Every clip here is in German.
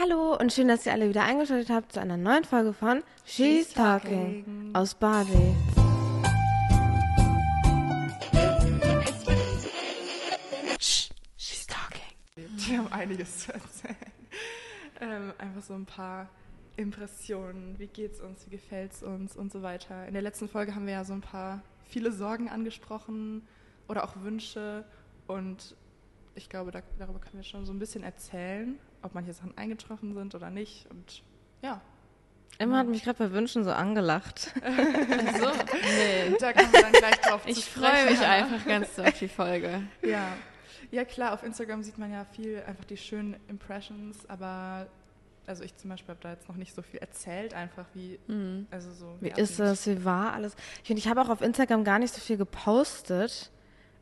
Hallo und schön, dass ihr alle wieder eingeschaltet habt zu einer neuen Folge von She's Talking aus Bali. She's Talking. Die haben einiges zu erzählen. Ähm, einfach so ein paar Impressionen. Wie geht's uns? Wie gefällt's uns? Und so weiter. In der letzten Folge haben wir ja so ein paar viele Sorgen angesprochen oder auch Wünsche. Und ich glaube, da, darüber können wir schon so ein bisschen erzählen, ob manche Sachen eingetroffen sind oder nicht. Und ja, Emma hat mich gerade bei Wünschen so angelacht. So, nee. da kommen wir dann gleich drauf Ich freue mich einfach ganz so auf die Folge. Ja. ja, klar, auf Instagram sieht man ja viel, einfach die schönen Impressions, aber also ich zum Beispiel habe da jetzt noch nicht so viel erzählt, einfach wie, Mhm. also so. Wie wir ist das? Wie war alles? Ich finde, ich habe auch auf Instagram gar nicht so viel gepostet.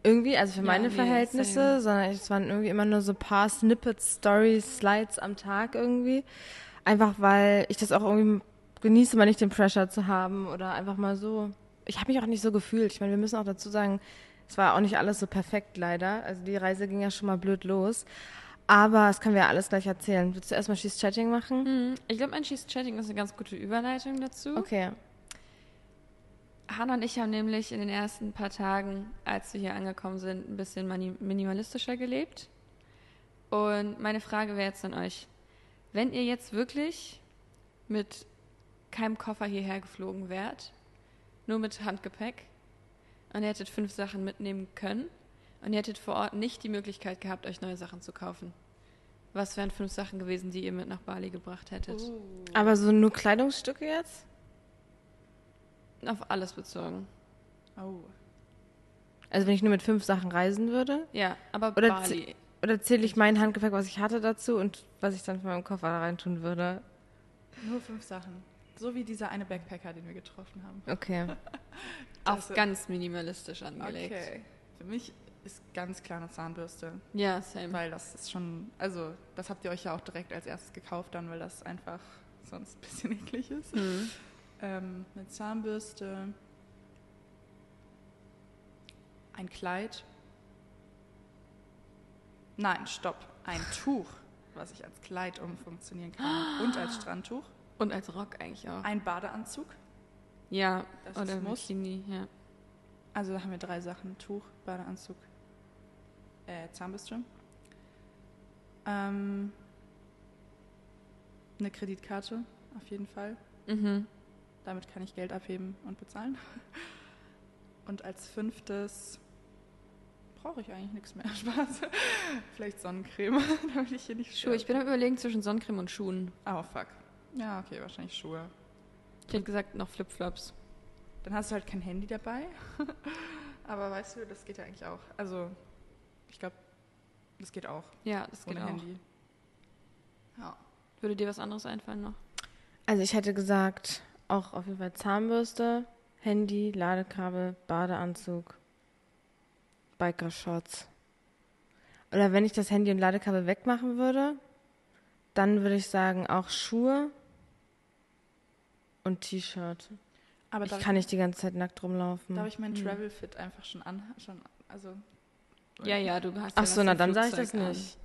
Irgendwie, also für Ja, meine nee, Verhältnisse, same. sondern es waren irgendwie immer nur so ein paar Snippets, Stories, Slides am Tag irgendwie. Einfach weil ich das auch irgendwie genieße, mal nicht den Pressure zu haben oder einfach mal so. Ich habe mich auch nicht so gefühlt. Ich meine, wir müssen auch dazu sagen, es war auch nicht alles so perfekt leider. Also die Reise ging ja schon mal blöd los. Aber das können wir ja alles gleich erzählen. Willst du erstmal She's Chatting machen? Mhm. Ich glaube, ein She's Chatting ist eine ganz gute Überleitung dazu. Okay. Hannah und ich haben nämlich in den ersten paar Tagen, als wir hier angekommen sind, ein bisschen minimalistischer gelebt. Und meine Frage wäre jetzt an euch, wenn ihr jetzt wirklich mit keinem Koffer hierher geflogen wärt, nur mit Handgepäck, und ihr hättet fünf Sachen mitnehmen können, und ihr hättet vor Ort nicht die Möglichkeit gehabt, euch neue Sachen zu kaufen, was wären fünf Sachen gewesen, die ihr mit nach Bali gebracht hättet? Aber so nur Kleidungsstücke jetzt? Auf alles bezogen. Oh. Also wenn ich nur mit fünf Sachen reisen würde? Ja, aber Oder Bali. Oder zähle ich mein Handgepäck, was ich hatte, dazu und was ich dann von meinem Koffer da reintun würde? Nur fünf Sachen. So wie dieser eine Backpacker, den wir getroffen haben. Okay. Also- ganz minimalistisch angelegt. Okay. Für mich ist ganz klar eine Zahnbürste, Ja, same. weil das ist schon, also das habt ihr euch ja auch direkt als erstes gekauft dann, weil das einfach sonst ein bisschen eklig ist. Mhm. Ähm, eine Zahnbürste, ein Kleid. Nein, stopp. Ein Tuch, was ich als Kleid umfunktionieren kann und als Strandtuch. Und als Rock eigentlich auch. Ein Badeanzug. Ja, Das oder. Bikini, ja. Also da haben wir drei Sachen. Tuch, Badeanzug, äh, Zahnbürste. Ähm, eine Kreditkarte, auf jeden Fall. Mhm. Damit kann ich Geld abheben und bezahlen. Und als fünftes brauche ich eigentlich nichts mehr. Spaß. Vielleicht Sonnencreme, damit ich hier nicht Schuhe. Ich bin am überlegen zwischen Sonnencreme und Schuhen. Oh, fuck. Ja, okay, wahrscheinlich Schuhe. Ich hätte gesagt, noch Flipflops. Dann hast du halt kein Handy dabei. Aber weißt du, das geht ja eigentlich auch. Also, ich glaube, das geht auch Ja, das geht ohne auch. Handy. Ja. Würde dir was anderes einfallen noch? Also ich hätte gesagt, auch auf jeden Fall Zahnbürste, Handy, Ladekabel, Badeanzug, Biker-Shorts. Oder wenn ich das Handy und Ladekabel wegmachen würde, dann würde ich sagen auch Schuhe und T-Shirt. Aber Ich kann nicht die ganze Zeit nackt rumlaufen. darf ich mein Hm. Travel Fit einfach schon an, schon, also. Ja, ja, du hast Ach ja so, na dann sage ich das an. nicht.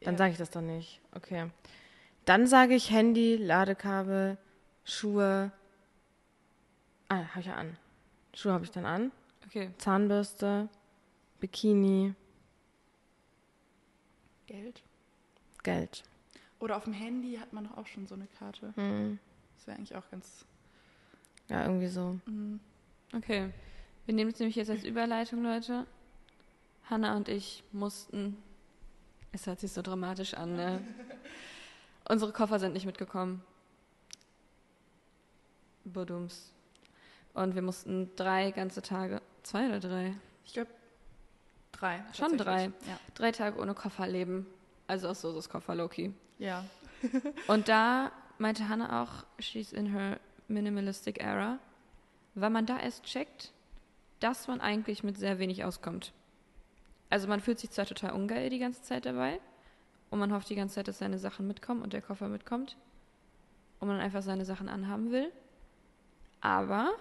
Dann Ja. sage ich das doch nicht. Okay. Dann sage ich Handy, Ladekabel, Schuhe. Ah, habe ich ja an. Schuhe habe ich dann an. Okay. Zahnbürste, Bikini, Geld. Geld. Oder auf dem Handy hat man doch auch schon so eine Karte. Hm. Das wäre eigentlich auch ganz. Ja, irgendwie so. mm, Okay. Wir nehmen es nämlich jetzt als Überleitung, Leute. Hanna und ich mussten. Es hört sich so dramatisch an, ne? Unsere Koffer sind nicht mitgekommen. Budums. Und wir mussten drei ganze Tage, zwei oder drei? Ich glaube, drei. Schon drei. Ja. Drei Tage ohne Koffer leben. Also aus Sosos Koffer, Loki. ja. Und da meinte Hannah auch, she's in her minimalistic era, weil man da erst checkt, dass man eigentlich mit sehr wenig auskommt. Also man fühlt sich zwar total ungeil die ganze Zeit dabei und man hofft die ganze Zeit, dass seine Sachen mitkommen und der Koffer mitkommt und man einfach seine Sachen anhaben will. Aber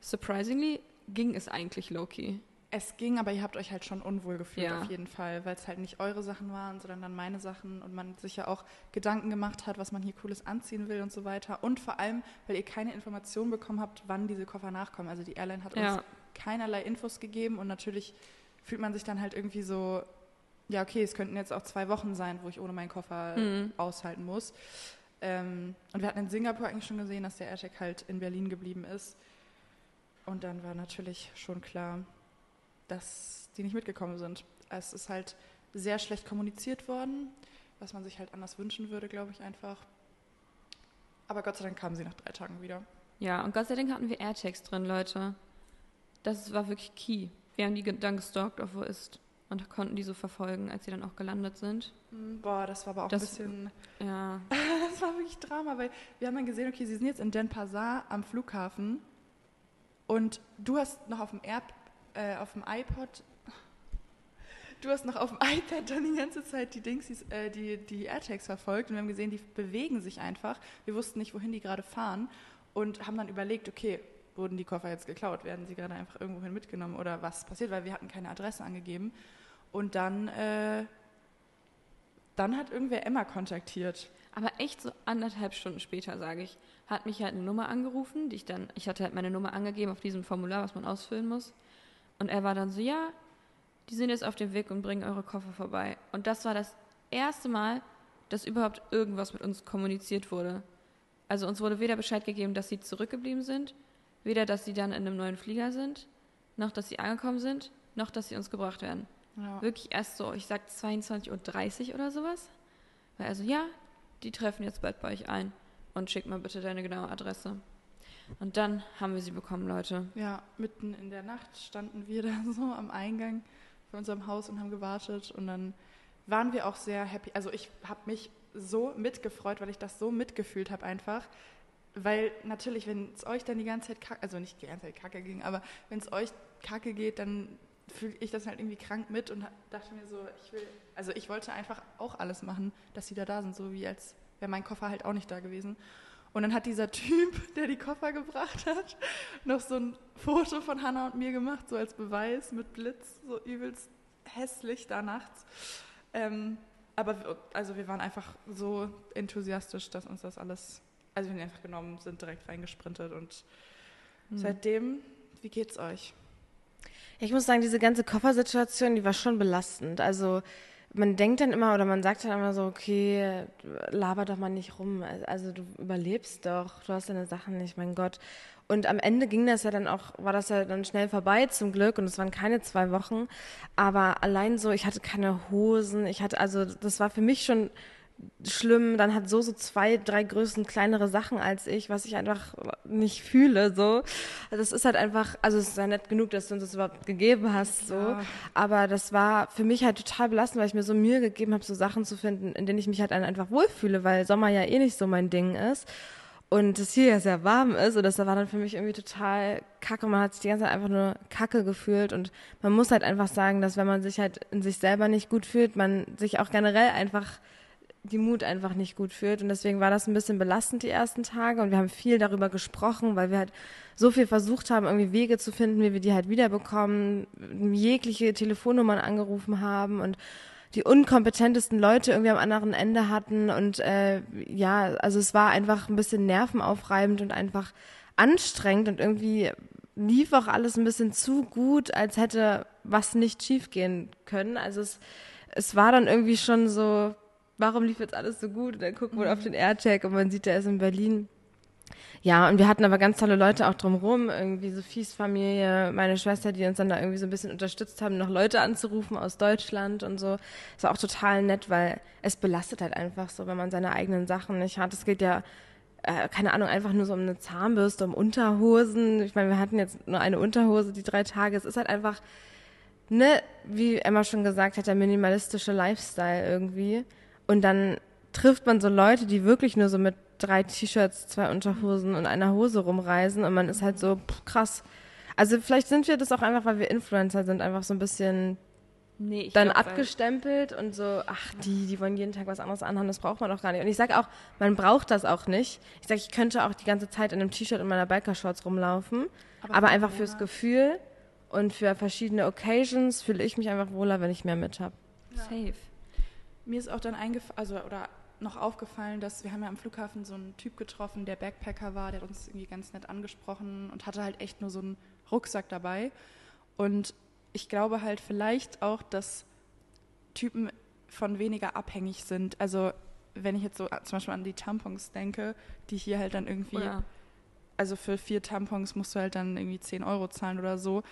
surprisingly ging es eigentlich Loki. Es ging, aber ihr habt euch halt schon unwohl gefühlt Ja. auf jeden Fall, weil es halt nicht eure Sachen waren, sondern dann meine Sachen und man sich ja auch Gedanken gemacht hat, was man hier Cooles anziehen will und so weiter. Und vor allem, weil ihr keine Informationen bekommen habt, wann diese Koffer nachkommen. Also die Airline hat Ja. uns keinerlei Infos gegeben und natürlich fühlt man sich dann halt irgendwie so, ja okay, es könnten jetzt auch zwei Wochen sein, wo ich ohne meinen Koffer Mhm. aushalten muss. Ähm, und wir hatten in Singapur eigentlich schon gesehen, dass der AirTag halt in Berlin geblieben ist. Und dann war natürlich schon klar, dass die nicht mitgekommen sind. Es ist halt sehr schlecht kommuniziert worden, was man sich halt anders wünschen würde, glaube ich einfach. Aber Gott sei Dank kamen sie nach drei Tagen wieder. Ja, und Gott sei Dank hatten wir AirTags drin, Leute. Das war wirklich key. Wir haben die dann gestalkt, auf wo ist. Und konnten die so verfolgen, als sie dann auch gelandet sind. Boah, das war aber auch Das- ein bisschen, Ja. das war wirklich Drama, weil wir haben dann gesehen, okay, sie sind jetzt in Denpasar am Flughafen und du hast noch auf dem Air, äh, auf dem iPod, du hast noch auf dem iPad dann die ganze Zeit die Dingsies, äh, die, die AirTags verfolgt und wir haben gesehen, die bewegen sich einfach. Wir wussten nicht, wohin die gerade fahren und haben dann überlegt, okay, wurden die Koffer jetzt geklaut, werden sie gerade einfach irgendwohin mitgenommen oder was passiert, weil wir hatten keine Adresse angegeben. Und dann, äh, dann hat irgendwer Emma kontaktiert. Aber echt so anderthalb Stunden später, sage ich, hat mich halt eine Nummer angerufen, die ich dann, ich hatte halt meine Nummer angegeben auf diesem Formular, was man ausfüllen muss. Und er war dann so, ja, die sind jetzt auf dem Weg und bringen eure Koffer vorbei. Und das war das erste Mal, dass überhaupt irgendwas mit uns kommuniziert wurde. Also uns wurde weder Bescheid gegeben, dass sie zurückgeblieben sind, weder, dass sie dann in einem neuen Flieger sind, noch, dass sie angekommen sind, noch, dass sie uns gebracht werden. Ja. Wirklich erst so, ich sag 22.30 Uhr oder sowas. Weil also, ja, die treffen jetzt bald bei euch ein und schick mal bitte deine genaue Adresse. Und dann haben wir sie bekommen, Leute. Ja, mitten in der Nacht standen wir da so am Eingang von unserem Haus und haben gewartet. Und dann waren wir auch sehr happy. Also ich habe mich so mitgefreut, weil ich das so mitgefühlt habe einfach. Weil natürlich, wenn es euch dann die ganze Zeit kacke, also nicht die ganze Zeit kacke ging, aber wenn es euch kacke geht, dann fühle ich das halt irgendwie krank mit und dachte mir so, ich will, also ich wollte einfach auch alles machen, dass sie da da sind, so wie als wäre mein Koffer halt auch nicht da gewesen. Und dann hat dieser Typ, der die Koffer gebracht hat, noch so ein Foto von Hannah und mir gemacht, so als Beweis mit Blitz, so übelst hässlich da nachts. Ähm, aber also wir waren einfach so enthusiastisch, dass uns das alles, also wir haben einfach genommen, sind direkt reingesprintet und Hm. seitdem, wie geht's euch? Ich muss sagen, diese ganze Koffersituation, die war schon belastend. Also man denkt dann immer oder man sagt dann immer so, okay, laber doch mal nicht rum. Also du überlebst doch, du hast deine Sachen nicht, mein Gott. Und am Ende ging das ja dann auch, war das ja dann schnell vorbei zum Glück und es waren keine zwei Wochen. Aber allein so, ich hatte keine Hosen, ich hatte, also das war für mich schon schlimm. Dann hat so so zwei, drei Größen kleinere Sachen als ich, was ich einfach nicht fühle. So, also das ist halt einfach, also es ist ja nett genug, dass du uns das überhaupt gegeben hast. So, Ja. aber das war für mich halt total belastend, weil ich mir so Mühe gegeben habe, so Sachen zu finden, in denen ich mich halt einfach wohlfühle, weil Sommer ja eh nicht so mein Ding ist. Und es hier ja sehr warm ist und das war dann für mich irgendwie total kacke. Man hat sich die ganze Zeit einfach nur kacke gefühlt und man muss halt einfach sagen, dass wenn man sich halt in sich selber nicht gut fühlt, man sich auch generell einfach die Mut einfach nicht gut fühlt. Und deswegen war das ein bisschen belastend die ersten Tage. Und wir haben viel darüber gesprochen, weil wir halt so viel versucht haben, irgendwie Wege zu finden, wie wir die halt wiederbekommen, jegliche Telefonnummern angerufen haben und die unkompetentesten Leute irgendwie am anderen Ende hatten. Und äh, ja, also es war einfach ein bisschen nervenaufreibend und einfach anstrengend und irgendwie lief auch alles ein bisschen zu gut, als hätte was nicht schiefgehen können. Also es, es war dann irgendwie schon so, warum lief jetzt alles so gut? Und dann guckt man auf den AirTag und man sieht, der ist in Berlin. Ja, und wir hatten aber ganz tolle Leute auch drumherum, irgendwie Sophies Familie, meine Schwester, die uns dann da irgendwie so ein bisschen unterstützt haben, noch Leute anzurufen aus Deutschland und so. Das war auch total nett, weil es belastet halt einfach so, wenn man seine eigenen Sachen nicht hat. Es geht ja, äh, keine Ahnung, einfach nur so um eine Zahnbürste, um Unterhosen. Ich meine, wir hatten jetzt nur eine Unterhose die drei Tage. Es ist halt einfach, ne, wie Emma schon gesagt hat, der minimalistische Lifestyle irgendwie. Und dann trifft man so Leute, die wirklich nur so mit drei T-Shirts, zwei Unterhosen und einer Hose rumreisen und man ist halt so pff, krass. Also vielleicht sind wir das auch einfach, weil wir Influencer sind, einfach so ein bisschen Nee, ich dann glaub, abgestempelt und so, ach, die, die wollen jeden Tag was anderes anhaben, das braucht man doch gar nicht. Und ich sage auch, man braucht das auch nicht. Ich sage, ich könnte auch die ganze Zeit in einem T-Shirt und meiner Biker-Shorts rumlaufen, aber, für einfach Männer- fürs Gefühl Und für verschiedene Occasions fühle ich mich einfach wohler, wenn ich mehr mit habe. Safe. Mir ist auch dann eingefallen, also oder noch aufgefallen, dass wir haben ja am Flughafen so einen Typ getroffen, der Backpacker war, der hat uns irgendwie ganz nett angesprochen und hatte halt echt nur so einen Rucksack dabei. Und ich glaube halt vielleicht auch, dass Typen von weniger abhängig sind. Also wenn ich jetzt so zum Beispiel an die Tampons denke, die hier halt dann irgendwie, Oder also für vier Tampons musst du halt dann irgendwie 10 Euro zahlen oder so.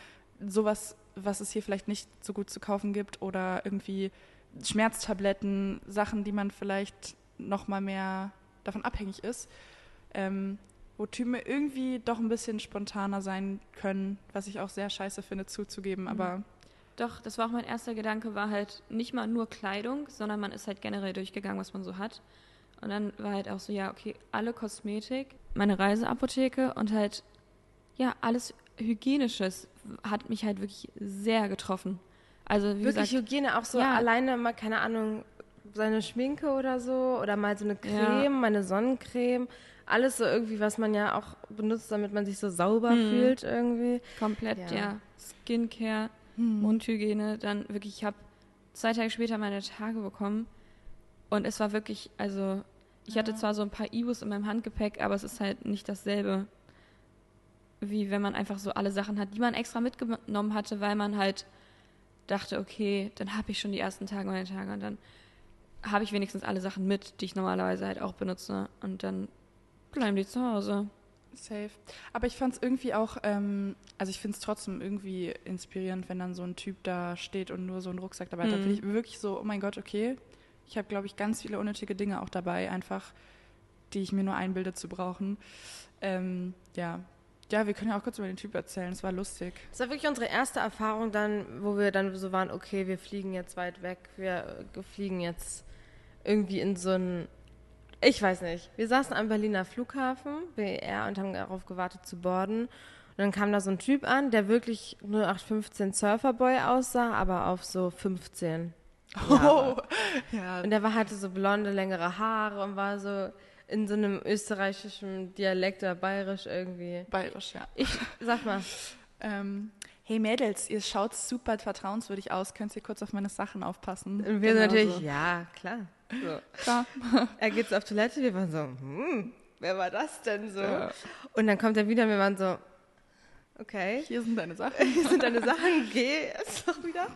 Sowas, was es hier vielleicht nicht so gut zu kaufen gibt oder irgendwie Schmerztabletten, Sachen, die man vielleicht noch mal mehr davon abhängig ist, ähm, wo Typen irgendwie doch ein bisschen spontaner sein können, was ich auch sehr scheiße finde zuzugeben, aber Doch, das war auch mein erster Gedanke, war halt nicht mal nur Kleidung, sondern man ist halt generell durchgegangen, was man so hat. Und dann war halt auch so, ja, okay, alle Kosmetik, meine Reiseapotheke und halt, ja, alles Hygienisches hat mich halt wirklich sehr getroffen. Also, wie Wirklich gesagt, Hygiene, auch so ja. alleine mal, keine Ahnung, seine Schminke oder so oder mal so eine Creme, Ja. meine Sonnencreme. Alles so irgendwie, was man ja auch benutzt, damit man sich so sauber Mhm. fühlt irgendwie. komplett, Ja. ja, Skincare, Mundhygiene, dann wirklich, ich habe zwei Tage später meine Tage bekommen und es war wirklich, also ich hatte zwar so ein paar Ibus in meinem Handgepäck, aber es ist halt nicht dasselbe, wie wenn man einfach so alle Sachen hat, die man extra mitgenommen hatte, weil man halt dachte, okay, dann habe ich schon die ersten Tage meine Tage und dann habe ich wenigstens alle Sachen mit, die ich normalerweise halt auch benutze und dann bleiben die zu Hause. Safe. Aber ich fand es irgendwie auch, ähm, also ich finde es trotzdem irgendwie inspirierend, wenn dann so ein Typ da steht und nur so einen Rucksack dabei hat. Da Mhm. bin ich wirklich so, oh mein Gott, okay. Ich habe, glaube ich, ganz viele unnötige Dinge auch dabei, einfach, die ich mir nur einbilde zu brauchen. Ähm, ja. Ja, wir können ja auch kurz über den Typ erzählen. Es war lustig. Das war wirklich unsere erste Erfahrung dann, wo wir dann so waren, okay, wir fliegen jetzt weit weg, wir äh, fliegen jetzt irgendwie in so ein, ich weiß nicht, wir saßen am Berliner Flughafen, BER, und haben darauf gewartet zu boarden. Und dann kam da so ein Typ an, der wirklich 0815 Surferboy aussah, aber auf so 15. Jahre. ja. Und der war hatte so blonde, längere Haare und war so in so einem österreichischen Dialekt oder bayerisch irgendwie. Bayerisch, ja. Ich, sag mal, Ähm, hey Mädels, ihr schaut super vertrauenswürdig aus. Könnt ihr kurz auf meine Sachen aufpassen? Und wir Genau natürlich, so. ja, klar. So. Klar. Er geht auf Toilette, wir waren so, hm, wer war das denn so? Ja. Und dann kommt er wieder, wir waren so, okay, Hier sind deine Sachen. hier sind deine Sachen, geh jetzt doch wieder.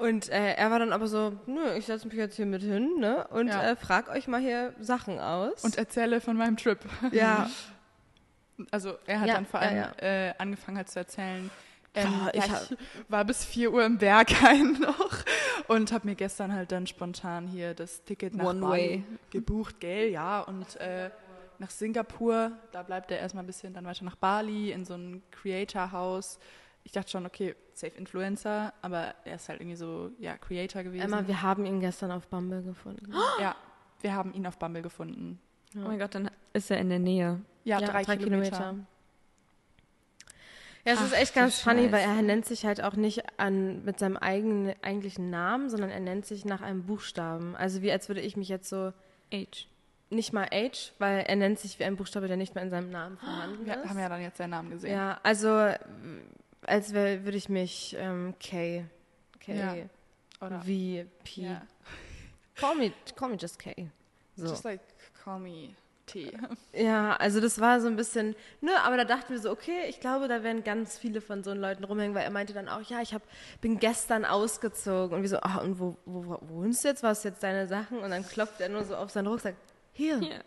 Und äh, er war dann aber so, nö, ich setze mich jetzt hier mit hin, ne? Und Ja. äh, frag euch mal hier Sachen aus. Und erzähle von meinem Trip. ja, Also er hat Ja, dann vor allem ja. Äh, angefangen halt zu erzählen. Ähm, Boah, ja, ich hab- ich war bis 4 Uhr im Berghain noch und habe mir gestern halt dann spontan hier das Ticket nach One Bali way. gebucht, gell, ja, und äh, nach Singapur, da bleibt er erstmal ein bisschen, dann weiter nach Bali in so ein Creator-Haus. Ich dachte schon, okay, safe Influencer, aber er ist halt irgendwie so, ja, Creator gewesen. Emma, wir haben ihn gestern auf Bumble gefunden. ja, wir haben ihn auf Bumble gefunden. Oh mein Gott, dann ist er in der Nähe. Ja, drei, Kilometer. Ja, es ist Ach, echt du ganz funny, weil er nennt sich halt auch nicht an, mit seinem eigenen eigentlichen Namen, sondern er nennt sich nach einem Buchstaben. Also wie als würde ich mich jetzt so, Age. nicht mal H, weil er nennt sich wie ein Buchstabe, der nicht mal in seinem Namen vorhanden Wir ist. haben ja dann jetzt seinen Namen gesehen. Ja, also als würde ich mich ähm, K, K, Ja. Oder? V, P. Ja. Call me, call me just K. So. Just like call me T. Ja, also das war so ein bisschen, ne, aber da dachten wir so, okay, ich glaube, da werden ganz viele von so Leuten rumhängen, weil er meinte dann auch, ja, ich hab, bin gestern ausgezogen und wir so, ah, und wo, wo, wo wohnst du jetzt, was jetzt deine Sachen? Und dann klopft er nur so auf seinen Rucksack, hier. Hier.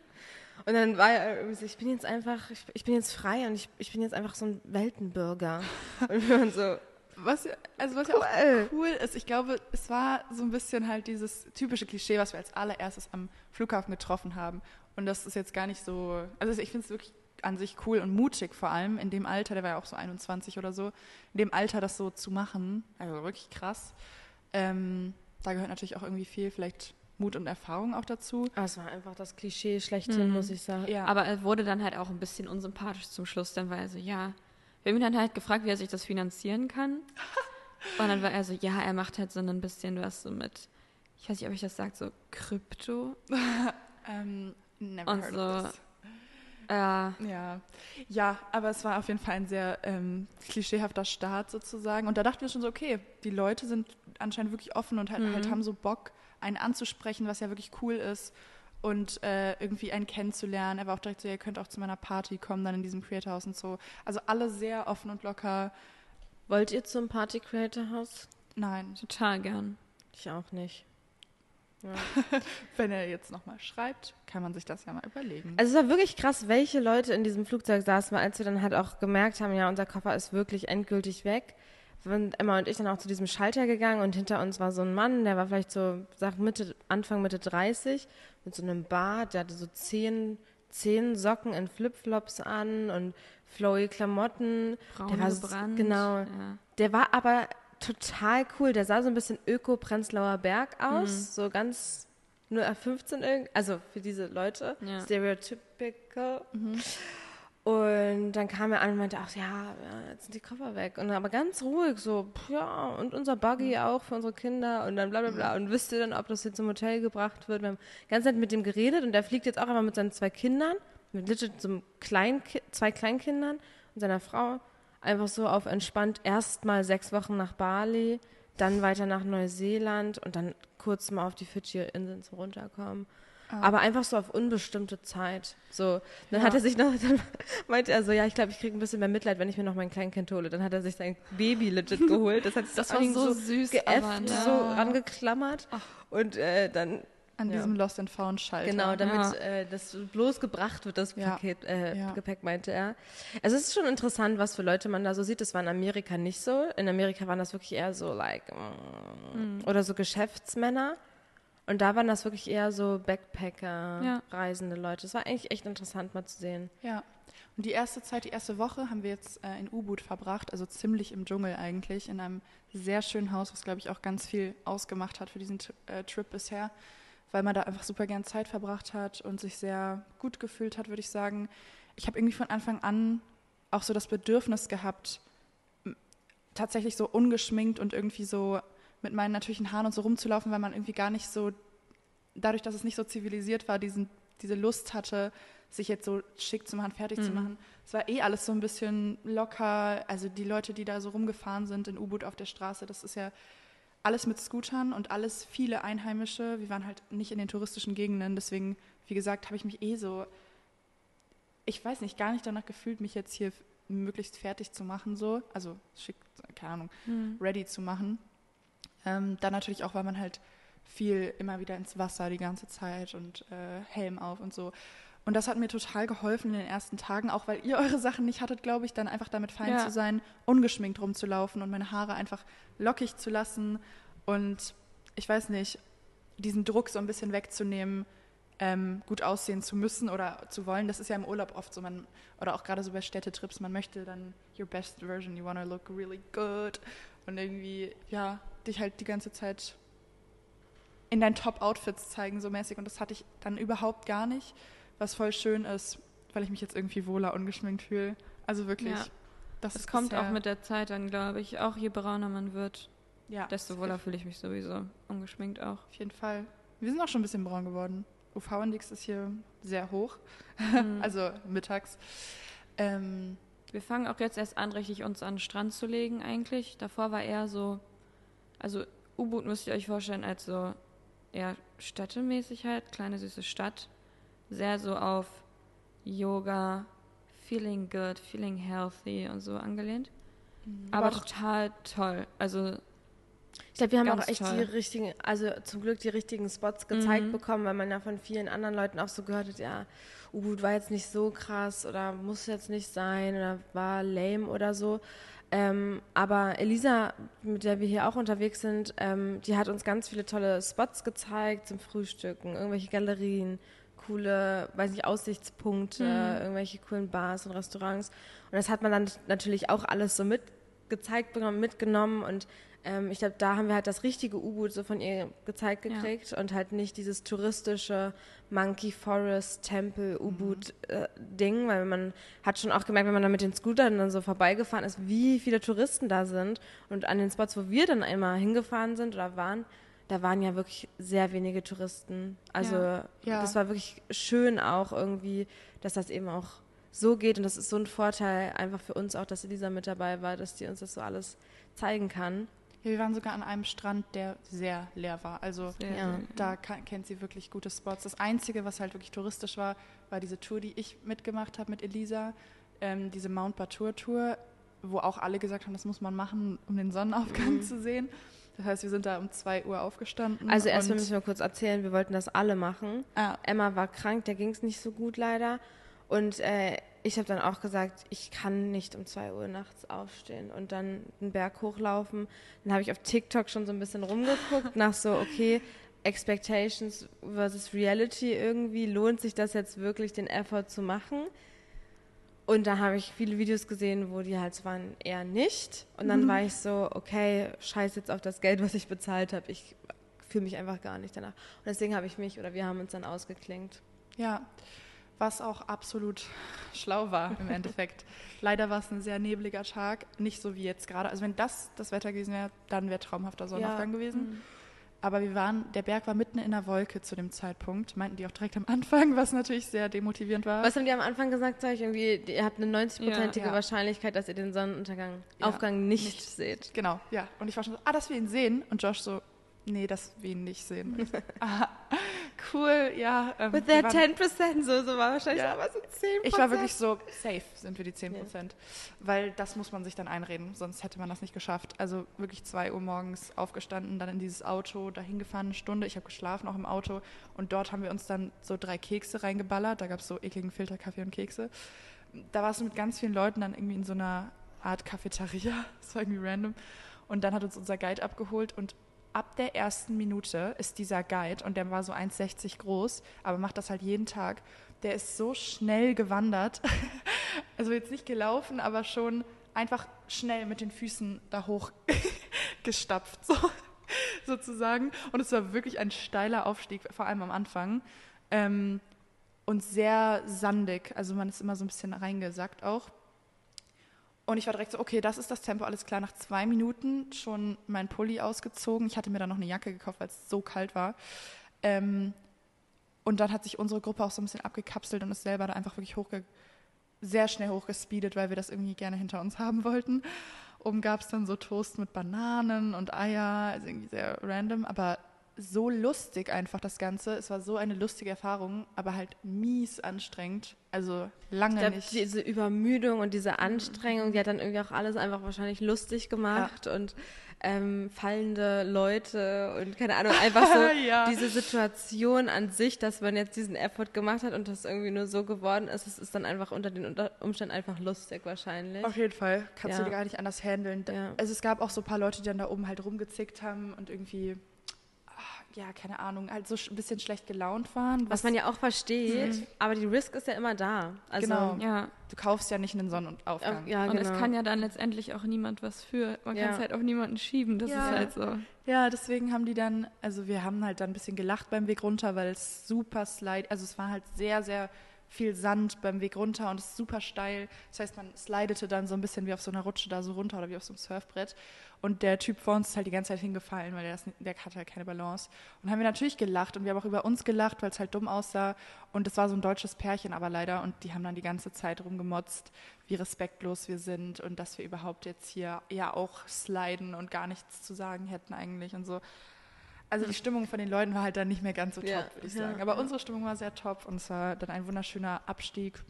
Und dann war er irgendwie so, ich bin jetzt einfach, ich, ich bin jetzt frei und ich, ich bin jetzt einfach so ein Weltenbürger. Und wir waren so, Was, also was ja auch Cool. cool ist, ich glaube, es war so ein bisschen halt dieses typische Klischee, was wir als allererstes am Flughafen getroffen haben. Und das ist jetzt gar nicht so, also ich finde es wirklich an sich cool und mutig vor allem in dem Alter, der war ja auch so 21 oder so, in dem Alter das so zu machen, also wirklich krass. Ähm, da gehört natürlich auch irgendwie viel, vielleicht Mut und Erfahrung auch dazu. ah, es war einfach das Klischee schlechthin, muss ich sagen. Ja, Aber er wurde dann halt auch ein bisschen unsympathisch zum Schluss, dann war er so, ja. Wir haben ihn dann halt gefragt, wie er sich das finanzieren kann. Und dann war er so, ja, er macht halt so ein bisschen was so mit, ich weiß nicht, ob ich das sage, so Krypto. ähm, never und heard so- of this. Äh, Ja, ja, aber es war auf jeden Fall ein sehr ähm, klischeehafter Start sozusagen. Und da dachten wir schon so, okay, die Leute sind anscheinend wirklich offen und halt, Mhm. halt haben so Bock, einen anzusprechen, was ja wirklich cool ist. Und äh, irgendwie einen kennenzulernen. Er war auch direkt so, ihr könnt auch zu meiner Party kommen, dann in diesem Creator House und so. Also alle sehr offen und locker. Wollt ihr zum Party Creator House? Nein, total gern. Ich auch nicht. Ja. wenn er jetzt nochmal schreibt, kann man sich das ja mal überlegen. Also es war wirklich krass, welche Leute in diesem Flugzeug saßen, weil als wir dann halt auch gemerkt haben, ja, unser Koffer ist wirklich endgültig weg, sind Emma und ich dann auch zu diesem Schalter gegangen und hinter uns war so ein Mann, der war vielleicht so, sag Mitte, Anfang Mitte 30, mit so einem Bart, der hatte so zehn, zehn Socken in Flipflops an und flowy Klamotten. Braun der war so-. Genau. Ja. Der war aber total cool. Der sah so ein bisschen Öko-Prenzlauer Berg aus, so ganz nur F15 irgendwie, also für diese Leute, Ja. stereotypical. Und dann kam er an und meinte auch, ja, jetzt sind die Koffer weg. Und dann aber ganz ruhig, so, pff, ja, und unser Buggy auch für unsere Kinder und dann bla bla bla. Und wisst ihr dann, ob das jetzt zum Hotel gebracht wird? Wir haben ganz nett mit dem geredet und der fliegt jetzt auch einmal mit seinen zwei Kindern, mit legit so Kleinki zwei Kleinkindern und seiner Frau, einfach so auf entspannt erstmal sechs Wochen nach Bali, dann weiter nach Neuseeland und dann kurz mal auf die Fidschi-Inseln zum Runterkommen. Aber einfach so auf unbestimmte Zeit. So, dann Ja. hat er sich noch, dann meinte er so, ja, ich glaube, ich kriege ein bisschen mehr Mitleid, wenn ich mir noch mein Kleinkind hole. Dann hat er sich sein Baby legit geholt. Das hat sich Das war Dingen so süß, geäfft, aber, ne? so rangeklammert. Und äh, dann, An ja. diesem Lost and Found Schalter. genau, damit Ja. äh, das bloß gebracht wird, das. Paket, äh, Ja. Gepäck, meinte er. Also es ist schon interessant, was für Leute man da so sieht. Das war in Amerika nicht so. In Amerika waren das wirklich eher so, like, mm, oder so Geschäftsmänner. Und da waren das wirklich eher so Backpacker, Ja. reisende Leute. Das war eigentlich echt interessant mal zu sehen. Ja. Und die erste Zeit, die erste Woche haben wir jetzt äh, in U-Boot verbracht, also ziemlich im Dschungel eigentlich, in einem sehr schönen Haus, was glaube ich auch ganz viel ausgemacht hat für diesen äh, Trip bisher, weil man da einfach super gern Zeit verbracht hat und sich sehr gut gefühlt hat, würde ich sagen. Ich habe irgendwie von Anfang an auch so das Bedürfnis gehabt, tatsächlich so ungeschminkt und irgendwie so mit meinen natürlichen Haaren und so rumzulaufen, weil man irgendwie gar nicht so, dadurch, dass es nicht so zivilisiert war, diesen, diese Lust hatte, sich jetzt so schick zu machen, fertig zu machen. Es war eh alles so ein bisschen locker. Also die Leute, die da so rumgefahren sind in U-Boot auf der Straße, das ist ja alles mit Scootern und alles viele Einheimische. Wir waren halt nicht in den touristischen Gegenden, deswegen, wie gesagt, habe ich mich eh so, ich weiß nicht, gar nicht danach gefühlt, mich jetzt hier möglichst fertig zu machen, so. Also schick, keine Ahnung, ready zu machen. Ähm, dann natürlich auch, weil man halt viel immer wieder ins Wasser die ganze Zeit und äh, Helm auf und so. Und das hat mir total geholfen in den ersten Tagen, auch weil ihr eure Sachen nicht hattet, glaube ich, dann einfach damit fein Ja. zu sein, ungeschminkt rumzulaufen und meine Haare einfach lockig zu lassen und ich weiß nicht, diesen Druck so ein bisschen wegzunehmen, ähm, gut aussehen zu müssen oder zu wollen. Das ist ja im Urlaub oft so, man, oder auch gerade so bei Städtetrips, man möchte dann your best version, you wanna look really good und irgendwie, ja, dich halt die ganze Zeit in deinen Top-Outfits zeigen, so mäßig. Und das hatte ich dann überhaupt gar nicht, was voll schön ist, weil ich mich jetzt irgendwie wohler ungeschminkt fühle. Also wirklich, Ja. das, Das kommt auch mit der Zeit dann, glaube ich. Auch je brauner man wird, ja, desto wohler fühle ich mich sowieso. Ungeschminkt auch. Auf jeden Fall. Wir sind auch schon ein bisschen braun geworden. UV-Index ist hier sehr hoch, also mittags. Ähm, Wir fangen auch jetzt erst an, richtig uns an den Strand zu legen eigentlich. Davor war eher so, also U-Boot müsst ihr euch vorstellen als so eher städtemäßig halt, kleine süße Stadt. Sehr so auf Yoga, feeling good, feeling healthy und so angelehnt. Aber Aber auch- total toll. Also Ich glaube, wir haben auch echt toll. die richtigen, also zum Glück die richtigen Spots gezeigt Mhm. bekommen, weil man ja von vielen anderen Leuten auch so gehört hat, ja, U-Boot war jetzt nicht so krass oder muss jetzt nicht sein oder war lame oder so. Ähm, aber Elisa, mit der wir hier auch unterwegs sind, ähm, die hat uns ganz viele tolle Spots gezeigt zum Frühstücken, irgendwelche Galerien, coole, weiß nicht, Aussichtspunkte, irgendwelche coolen Bars und Restaurants. Und das hat man dann natürlich auch alles so mit gezeigt bekommen, mitgenommen. Und ähm, ich glaube, da haben wir halt das richtige U-Boot so von ihr gezeigt Ja. gekriegt und halt nicht dieses touristische Monkey Forest Tempel U-Boot äh, Ding, weil man hat schon auch gemerkt, wenn man da mit den Scootern dann so vorbeigefahren ist, wie viele Touristen da sind und an den Spots, wo wir dann einmal hingefahren sind oder waren, da waren ja wirklich sehr wenige Touristen. Also Ja. Ja. das war wirklich schön auch irgendwie, dass das eben auch so geht. Und das ist so ein Vorteil einfach für uns auch, dass Elisa mit dabei war, dass die uns das so alles zeigen kann. Ja, wir waren sogar an einem Strand, der sehr leer war. Also Ja. da kann, kennt sie wirklich gute Spots. Das Einzige, was halt wirklich touristisch war, war diese Tour, die ich mitgemacht habe mit Elisa. Ähm, diese Mount Batur Tour, wo auch alle gesagt haben, das muss man machen, um den Sonnenaufgang zu sehen. Das heißt, wir sind da um 2 Uhr aufgestanden. Also erstmal müssen wir kurz erzählen, wir wollten das alle machen. Ah, Emma war krank, der ging es nicht so gut leider. Und äh, ich habe dann auch gesagt, ich kann nicht um 2 Uhr nachts aufstehen und dann einen Berg hochlaufen. Dann habe ich auf TikTok schon so ein bisschen rumgeguckt nach so, okay, Expectations versus Reality irgendwie. Lohnt sich das jetzt wirklich, den Effort zu machen? Und da habe ich viele Videos gesehen, wo die halt waren eher nicht. Und dann war ich so, okay, scheiß jetzt auf das Geld, was ich bezahlt habe. Ich fühle mich einfach gar nicht danach. Und deswegen habe ich mich oder wir haben uns dann ausgeklingt. Ja, was auch absolut schlau war im Endeffekt. Leider war es ein sehr nebliger Tag, nicht so wie jetzt gerade. Also wenn das das Wetter gewesen wäre, dann wäre traumhafter Sonnenaufgang gewesen. Aber wir waren, der Berg war mitten in der Wolke zu dem Zeitpunkt, meinten die auch direkt am Anfang, was natürlich sehr demotivierend war. Was haben die am Anfang gesagt? Sag ich irgendwie, ihr habt eine 90-prozentige Ja. Ja. Wahrscheinlichkeit, dass ihr den Sonnenuntergang, Ja, Aufgang nicht, nicht. seht. Genau, ja. Und ich war schon so, ah, dass wir ihn sehen. Und Josh so, nee, dass wir ihn nicht sehen. Ah, cool, ja. Ähm, With that waren- 10% so, so war wahrscheinlich Ja. aber so 10%. Ich war wirklich so, safe sind wir die 10 Prozent. Weil das muss man sich dann einreden, sonst hätte man das nicht geschafft. Also wirklich 2 Uhr morgens aufgestanden, dann in dieses Auto, dahin gefahren, eine Stunde. Ich habe geschlafen auch im Auto. Und dort haben wir uns dann so drei Kekse reingeballert. Da gab es so ekligen Filterkaffee und Kekse. Da warst du mit ganz vielen Leuten dann irgendwie in so einer Art Cafeteria. Das war irgendwie random. Und dann hat uns unser Guide abgeholt und ab der ersten Minute ist dieser Guide, und der war so 1,60 groß, aber macht das halt jeden Tag, der ist so schnell gewandert. Also jetzt nicht gelaufen, aber schon einfach schnell mit den Füßen da hoch gestapft, so, sozusagen. Und es war wirklich ein steiler Aufstieg, vor allem am Anfang. Ähm, und sehr sandig. Also man ist immer so ein bisschen reingesackt auch. Und ich war direkt so, okay, das ist das Tempo, alles klar. Nach zwei Minuten schon mein Pulli ausgezogen. Ich hatte mir dann noch eine Jacke gekauft, weil es so kalt war. Ähm, und dann hat sich unsere Gruppe auch so ein bisschen abgekapselt und ist selber da einfach wirklich hochge sehr schnell hochgespeedet, weil wir das irgendwie gerne hinter uns haben wollten. Oben gab es dann so Toast mit Bananen und Eier, also irgendwie sehr random, aber so lustig einfach das Ganze. Es war so eine lustige Erfahrung, aber halt mies anstrengend. Also lange Ich glaube, nicht. diese Übermüdung und diese Anstrengung, die hat dann irgendwie auch alles einfach wahrscheinlich lustig gemacht und ähm, fallende Leute und keine Ahnung, einfach so Ja. diese Situation an sich, dass man jetzt diesen Effort gemacht hat und das irgendwie nur so geworden ist, es ist dann einfach unter den Umständen einfach lustig wahrscheinlich. Auf jeden Fall. Kannst Ja. du dir gar nicht anders handeln. Ja. Also es gab auch so ein paar Leute, die dann da oben halt rumgezickt haben und irgendwie, ja, keine Ahnung, halt so ein bisschen schlecht gelaunt waren. Was man ja auch versteht, aber die Risk ist ja immer da. Also, Genau. Ja, Du kaufst ja nicht einen Sonnenaufgang. ja, und genau. es kann ja dann letztendlich auch niemand was für. Man Ja. kann es halt auf niemanden schieben. Das Ja. ist halt so. Ja, deswegen haben die dann, also wir haben halt dann ein bisschen gelacht beim Weg runter, weil es super slide, also es war halt sehr, sehr viel Sand beim Weg runter und es ist super steil. Das heißt, man slidete dann so ein bisschen wie auf so einer Rutsche da so runter oder wie auf so einem Surfbrett. Und der Typ vor uns ist halt die ganze Zeit hingefallen, weil der, das, der hatte halt keine Balance. Und haben wir natürlich gelacht und wir haben auch über uns gelacht, weil es halt dumm aussah. Und es war so ein deutsches Pärchen aber leider und die haben dann die ganze Zeit rumgemotzt, wie respektlos wir sind und dass wir überhaupt jetzt hier ja auch sliden und gar nichts zu sagen hätten eigentlich und so. Also die Stimmung von den Leuten war halt dann nicht mehr ganz so top, Ja, würde ich ja, sagen. Aber ja. unsere Stimmung war sehr top und es war dann ein wunderschöner Abstieg.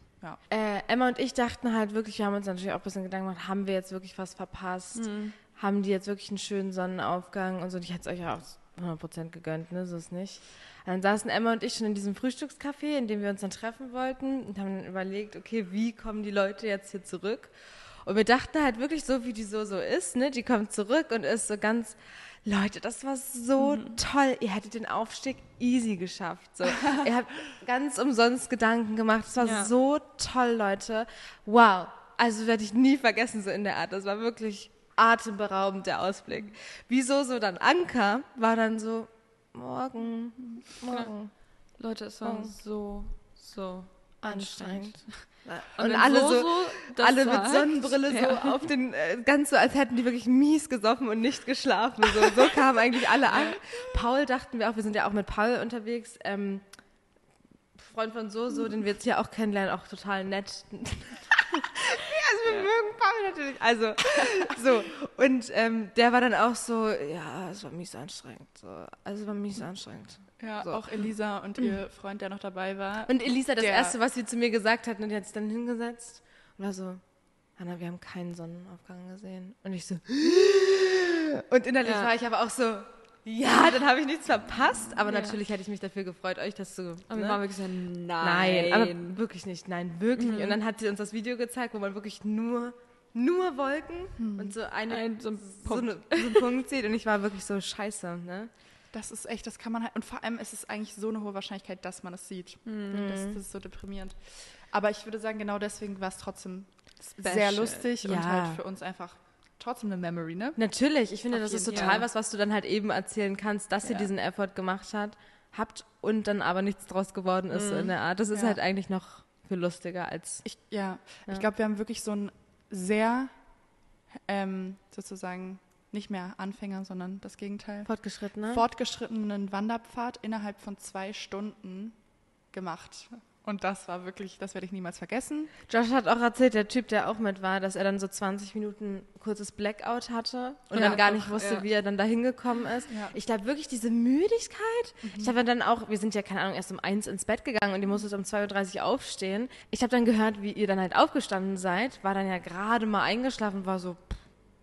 Äh, Emma und ich dachten halt wirklich, wir haben uns natürlich auch ein bisschen Gedanken gemacht, haben wir jetzt wirklich was verpasst? Haben die jetzt wirklich einen schönen Sonnenaufgang und so? Und Ich hätte es euch auch 100% gegönnt, ne? So ist nicht. Dann saßen Emma und ich schon in diesem Frühstückscafé, in dem wir uns dann treffen wollten und haben dann überlegt, okay, wie kommen die Leute jetzt hier zurück? Und wir dachten halt wirklich so, wie die so so ist, ne? Die kommt zurück und ist so ganz, Leute, das war so toll. Ihr hättet den Aufstieg easy geschafft. So. Ihr habt ganz umsonst Gedanken gemacht. Es war Ja. so toll, Leute. Wow. Also werde ich nie vergessen, so in der Art. Das war wirklich atemberaubend, der Ausblick. Wieso so dann Anker war dann so, morgen, morgen. Leute, es war Oh. so, so Anstrengend. Und, Und, alle so, so, so alle mit Sonnenbrille so ja. auf den, äh, ganz so, als hätten die wirklich mies gesoffen und nicht geschlafen. So, so kamen eigentlich alle an. Paul dachten wir auch, wir sind ja auch mit Paul unterwegs, ähm, Freund von so, so, den wir jetzt hier auch kennenlernen, auch total nett. wir mögen Paul natürlich. Also, so. Und ähm, der war dann auch so, ja, es war mies anstrengend. So. Also, es war mies anstrengend. Ja, So. auch Elisa und ihr Freund, der noch dabei war. Und Elisa, das Erste, was sie zu mir gesagt hat, und die hat sich dann hingesetzt und war so, Hanna, wir haben keinen Sonnenaufgang gesehen. Und ich so, und innerlich Ja. war ich aber auch so, ja, dann habe ich nichts verpasst. Aber Ja. natürlich hätte ich mich dafür gefreut, euch das zu. Und wir ne? waren wirklich so, nein. Nein, aber wirklich nicht, nein, wirklich nicht. Und dann hat sie uns das Video gezeigt, wo man wirklich nur, nur Wolken und so eine, Ein- so ein so, Punkt. eine, so einen Punkt sieht. Und ich war wirklich so scheiße, ne? Das ist echt, das kann man halt. Und vor allem ist es eigentlich so eine hohe Wahrscheinlichkeit, dass man es sieht. Mhm. Das, das ist so deprimierend. Aber ich würde sagen, genau deswegen war es trotzdem Special. sehr lustig und Ja. halt für uns einfach trotzdem eine Memory, ne? Natürlich, ich finde, Auf das ist total Fall. was, was du dann halt eben erzählen kannst, dass ihr Ja. diesen Effort gemacht hat, habt und dann aber nichts draus geworden ist, so in der Art. Das ist Ja. halt eigentlich noch viel lustiger als. Ich, ja, Ja. ich glaube, wir haben wirklich so einen sehr ähm, sozusagen nicht mehr Anfänger, sondern das Gegenteil. Fortgeschritten, ne? Fortgeschrittenen Wanderpfad innerhalb von zwei Stunden gemacht. Und das war wirklich, das werde ich niemals vergessen. Josh hat auch erzählt, der Typ, der auch mit war, dass er dann so 20 Minuten kurzes Blackout hatte und Ja, dann gar nicht wusste, ja. wie er dann da hingekommen ist. Ja. Ich glaube wirklich diese Müdigkeit. Ich habe dann auch, wir sind ja keine Ahnung, erst um eins ins Bett gegangen und ihr musstet um 2.30 Uhr aufstehen. Ich habe dann gehört, wie ihr dann halt aufgestanden seid, war dann ja gerade mal eingeschlafen, war so,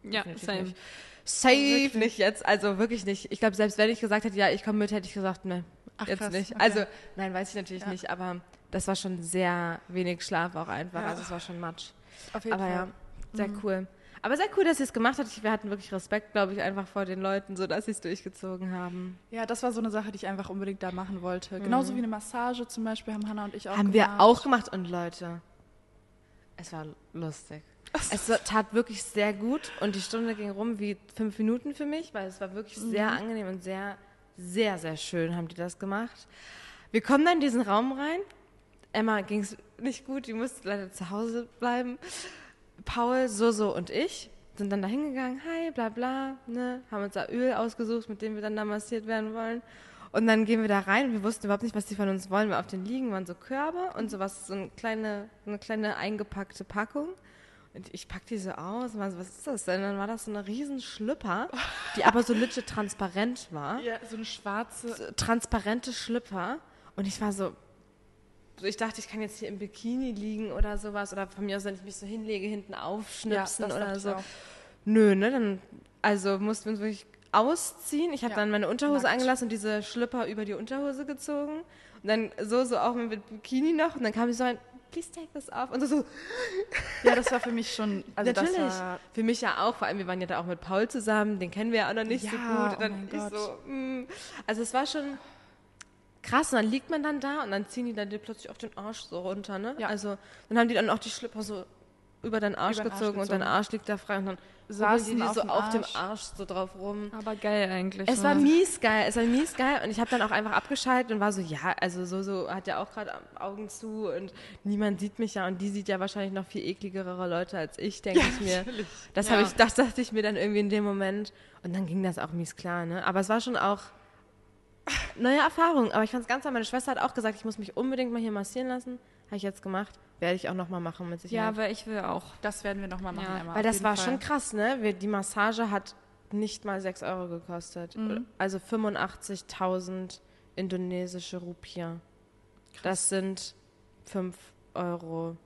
Ja, Definitiv same. nicht. Safe nicht jetzt, also wirklich nicht. Ich glaube, selbst wenn ich gesagt hätte, ja, ich komme mit, hätte ich gesagt, ne, Ach, jetzt krass, nicht. okay. Also, nein, weiß ich natürlich Ja. nicht, aber das war schon sehr wenig Schlaf auch einfach. Ja. Also es war schon Matsch. Auf jeden Aber Fall. ja, sehr Mhm. cool. Aber sehr cool, dass ihr es gemacht habt. Wir hatten wirklich Respekt, glaube ich, einfach vor den Leuten, so dass sie es durchgezogen haben. Ja, das war so eine Sache, die ich einfach unbedingt da machen wollte. Genauso wie eine Massage zum Beispiel haben Hannah und ich auch haben gemacht. wir auch gemacht und Leute, es war lustig. Es tat wirklich sehr gut und die Stunde ging rum wie fünf Minuten für mich, weil es war wirklich sehr angenehm und sehr, sehr, sehr schön haben die das gemacht. Wir kommen dann in diesen Raum rein. Emma ging es nicht gut, die musste leider zu Hause bleiben. Paul, Soso und ich sind dann da hingegangen, hi, bla bla, ne, haben uns da Öl ausgesucht, mit dem wir dann da massiert werden wollen. Und dann gehen wir da rein und wir wussten überhaupt nicht, was die von uns wollen, weil auf den Liegen waren so Körbe und sowas, so eine kleine, eine kleine eingepackte Packung. Und ich pack die so aus und war so, was ist das denn? Dann war das so eine riesen Schlüpper, die aber so legit transparent war Ja, so eine schwarze. so transparente Schlüpper und ich war so, so, ich dachte, ich kann jetzt hier im Bikini liegen oder sowas oder von mir aus, wenn ich mich so hinlege, hinten aufschnipsen das oder so. Nö, ne, dann, also mussten wir uns wirklich ausziehen. Ich habe Ja, dann meine Unterhose nackt. angelassen und diese Schlüpper über die Unterhose gezogen und dann so, so auch mit Bikini noch und dann kam ich so ein, please take this off und so, so Ja, das war für mich schon. Also Natürlich. Für mich ja auch, vor allem wir waren ja da auch mit Paul zusammen, den kennen wir ja auch noch nicht so Ja, gut. Und dann oh mein ich Gott. so, mm. also es war schon krass. Und dann liegt man dann da und dann ziehen die dann dir plötzlich auch den Arsch so runter, ne? Ja. Also dann haben die dann auch die Schlipper so über deinen Arsch Über den Arsch gezogen und dein. Arsch liegt da frei und dann Saßen die auf so auf dem Arsch. So drauf rum. Aber geil eigentlich. Es ne? war mies geil, es war mies geil und ich habe dann auch einfach abgeschaltet und war so, ja, also so, so hat ja auch gerade Augen zu und niemand sieht mich ja und die sieht ja wahrscheinlich noch viel ekligere Leute als ich, denke ich mir. Das Ja. habe ich, das dachte ich mir dann irgendwie in dem Moment und dann ging das auch mies klar, ne? Aber es war schon auch neue Erfahrung. Aber ich fand es ganz toll. Meine Schwester hat auch gesagt, ich muss mich unbedingt mal hier massieren lassen. Habe ich jetzt gemacht. Werde ich auch noch mal machen mit Ja, Sicherheit. aber ich will auch. das werden wir nochmal machen, Ja, Emma. Weil das war Fall. schon krass, ne? Wir, die Massage hat nicht mal 6 Euro gekostet. Mhm. Also 85.000 indonesische Rupien. Das sind 5 Euro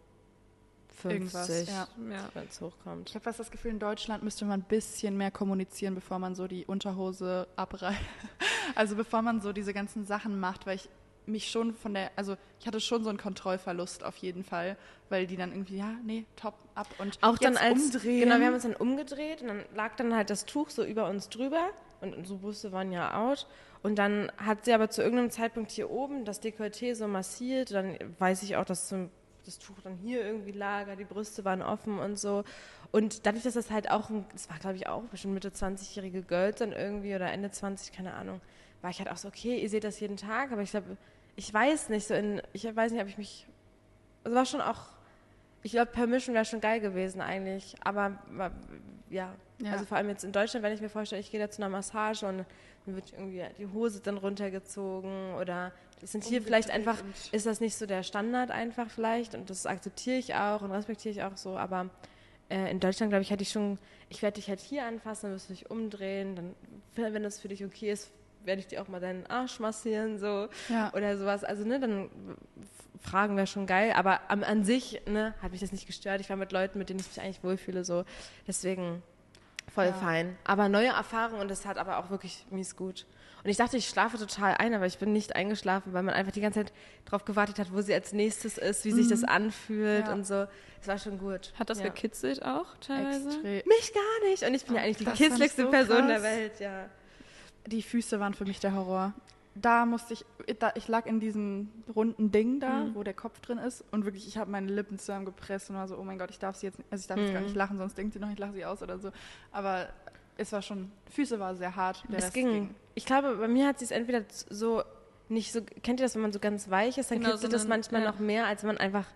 50, Irgendwas, ja. Ja. wenn es hochkommt. Ich habe fast das Gefühl, in Deutschland müsste man ein bisschen mehr kommunizieren, bevor man so die Unterhose abreißt. Also bevor man so diese ganzen Sachen macht, weil ich mich schon von der, also ich hatte schon so einen Kontrollverlust auf jeden Fall, weil die dann irgendwie, ja, nee, top, ab und Auch dann als umdrehen. genau, wir haben uns dann umgedreht und dann lag dann halt das Tuch so über uns drüber und unsere Brüste waren ja out und dann hat sie aber zu irgendeinem Zeitpunkt hier oben das Dekolleté so massiert, dann weiß ich auch, dass zum, das Tuch dann hier irgendwie lag, die Brüste waren offen und so und dadurch, dass das halt auch, das war glaube ich auch bestimmt Mitte 20-jährige Girls dann irgendwie oder Ende 20, keine Ahnung, war ich halt auch so, okay, ihr seht das jeden Tag, aber ich glaube, ich weiß nicht, so in, ich weiß nicht, ob ich mich es war schon auch, ich glaube, Permission wäre schon geil gewesen eigentlich. Aber ja. Ja. also vor allem jetzt in Deutschland, wenn ich mir vorstelle, ich gehe da zu einer Massage und dann wird irgendwie die Hose dann runtergezogen oder sind hier vielleicht einfach, ist das nicht so der Standard einfach vielleicht und das akzeptiere ich auch und respektiere ich auch so, aber äh, in Deutschland, glaube ich, hätte ich schon, ich werde dich halt hier anfassen, dann wirst du dich umdrehen, dann, wenn das für dich okay ist, werde ich dir auch mal deinen Arsch massieren, so Ja. oder sowas. Also, ne, dann Fragen wäre schon geil, aber am, an sich, ne, hat mich das nicht gestört. Ich war mit Leuten, mit denen ich mich eigentlich wohlfühle, so. Deswegen voll Ja. fein. Aber neue Erfahrungen und das hat aber auch wirklich mies gut. Und ich dachte, ich schlafe total ein, aber ich bin nicht eingeschlafen, weil man einfach die ganze Zeit drauf gewartet hat, wo sie als nächstes ist, wie sich das anfühlt Ja. und so. Es war schon gut. Hat das ja. gekitzelt auch teilweise? Extrem. Mich gar nicht. Und ich bin ja eigentlich die kitzligste so Person der krass. Welt, ja. Die Füße waren für mich der Horror. Da musste ich, da, ich lag in diesem runden Ding da, Mhm. wo der Kopf drin ist und wirklich, ich habe meine Lippen zusammengepresst und war so, oh mein Gott, ich darf sie jetzt, also ich darf jetzt gar Mhm. nicht lachen, sonst denkt sie noch, ich lache sie aus oder so. Aber es war schon, Füße war sehr hart. Es Rest ging. Ich glaube, bei mir hat sie es entweder so nicht so. Kennt ihr das, wenn man so ganz weich ist, dann Genau, kitzelt so das manchmal ja. noch mehr, als wenn man einfach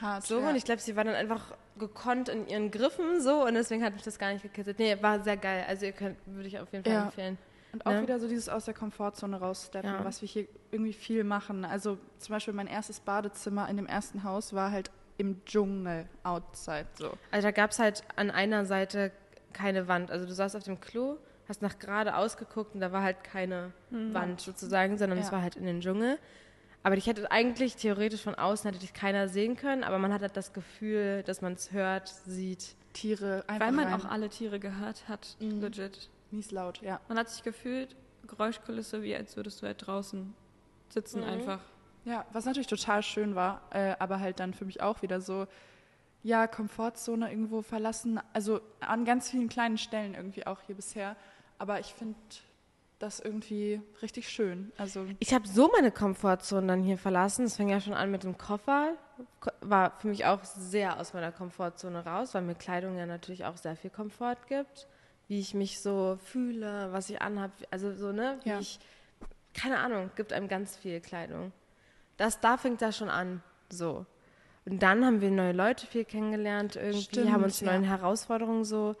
hart. so. ja. Und ich glaube, sie war dann einfach gekonnt in ihren Griffen so und deswegen hat mich das gar nicht gekitzelt. Nee, war sehr geil. Also ihr könnt, würde ich auf jeden Fall Ja. empfehlen. Und auch Ne? wieder so dieses aus der Komfortzone raussteppen, Ja. was wir hier irgendwie viel machen. Also zum Beispiel mein erstes Badezimmer in dem ersten Haus war halt im Dschungel, outside so. Also da gab es halt an einer Seite keine Wand. Also du saßt auf dem Klo, hast nach gerade ausgeguckt und da war halt keine Wand sozusagen, sondern es Ja. war halt in den Dschungel. Aber ich hätte eigentlich theoretisch von außen hätte dich keiner sehen können, aber man hat halt das Gefühl, dass man es hört, sieht. Tiere einfach Weil man rein. auch alle Tiere gehört hat, Mhm. legit. mies laut, ja. Man hat sich gefühlt, Geräuschkulisse, wie als würdest du halt draußen sitzen Mhm. einfach. Ja, was natürlich total schön war, äh, aber halt dann für mich auch wieder so, ja, Komfortzone irgendwo verlassen, also an ganz vielen kleinen Stellen irgendwie auch hier bisher. Aber ich finde das irgendwie richtig schön. Also Ich habe so meine Komfortzone dann hier verlassen. Es fing ja schon an mit dem Koffer. Ko- War für mich auch sehr aus meiner Komfortzone raus, weil mir Kleidung ja natürlich auch sehr viel Komfort gibt. Wie ich mich so fühle, was ich anhab. Also so, ne? Wie Ja. ich, keine Ahnung, gibt einem ganz viel Kleidung. Das, da fängt das schon an. So. Und dann haben wir neue Leute viel kennengelernt irgendwie, Stimmt, haben uns ja. neuen Herausforderungen so,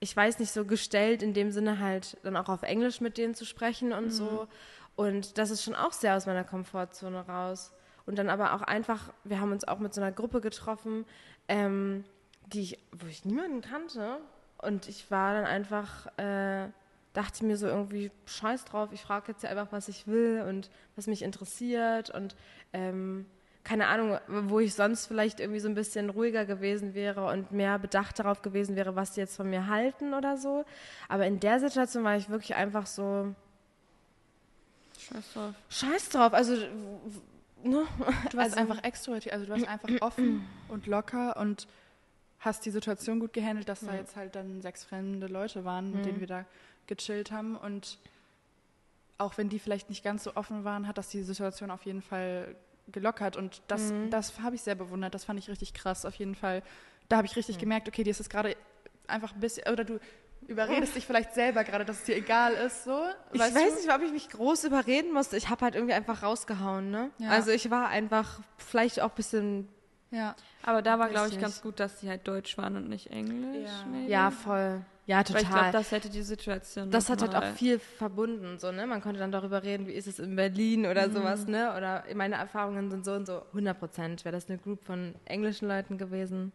ich weiß nicht, so gestellt, in dem Sinne halt dann auch auf Englisch mit denen zu sprechen und so. Und das ist schon auch sehr aus meiner Komfortzone raus. Und dann aber auch einfach, wir haben uns auch mit so einer Gruppe getroffen, ähm, die ich, wo ich niemanden kannte. Und ich war dann einfach, äh, dachte mir so irgendwie, scheiß drauf, ich frage jetzt ja einfach, was ich will und was mich interessiert und ähm, keine Ahnung, wo ich sonst vielleicht irgendwie so ein bisschen ruhiger gewesen wäre und mehr bedacht darauf gewesen wäre, was die jetzt von mir halten oder so. Aber in der Situation war ich wirklich einfach so, Scheiß drauf. scheiß drauf, also, ne? du warst Also- einfach extrovertiert, also du warst einfach offen und locker und hast die Situation gut gehandelt, dass da jetzt halt dann sechs fremde Leute waren, mit denen wir da gechillt haben. Und auch wenn die vielleicht nicht ganz so offen waren, hat das die Situation auf jeden Fall gelockert. Und das, das habe ich sehr bewundert. Das fand ich richtig krass, auf jeden Fall. Da habe ich richtig gemerkt, okay, dir ist es gerade einfach ein bisschen, oder du überredest dich vielleicht selber gerade, dass es dir egal ist, so. Ich weiß du? nicht, ob ich mich groß überreden musste. Ich habe halt irgendwie einfach rausgehauen, ne? Ja. Also ich war einfach vielleicht auch ein bisschen, Ja. Aber da war, glaube ich, nicht. ganz gut, dass die halt Deutsch waren und nicht Englisch. Ja. ja, voll. Ja, Weil ich glaube, total. das hätte die Situation Das hat halt auch viel verbunden, so, ne? Man konnte dann darüber reden, wie ist es in Berlin oder sowas, ne? Oder meine Erfahrungen sind so und so. 100 Prozent wäre das eine Group von englischen Leuten gewesen.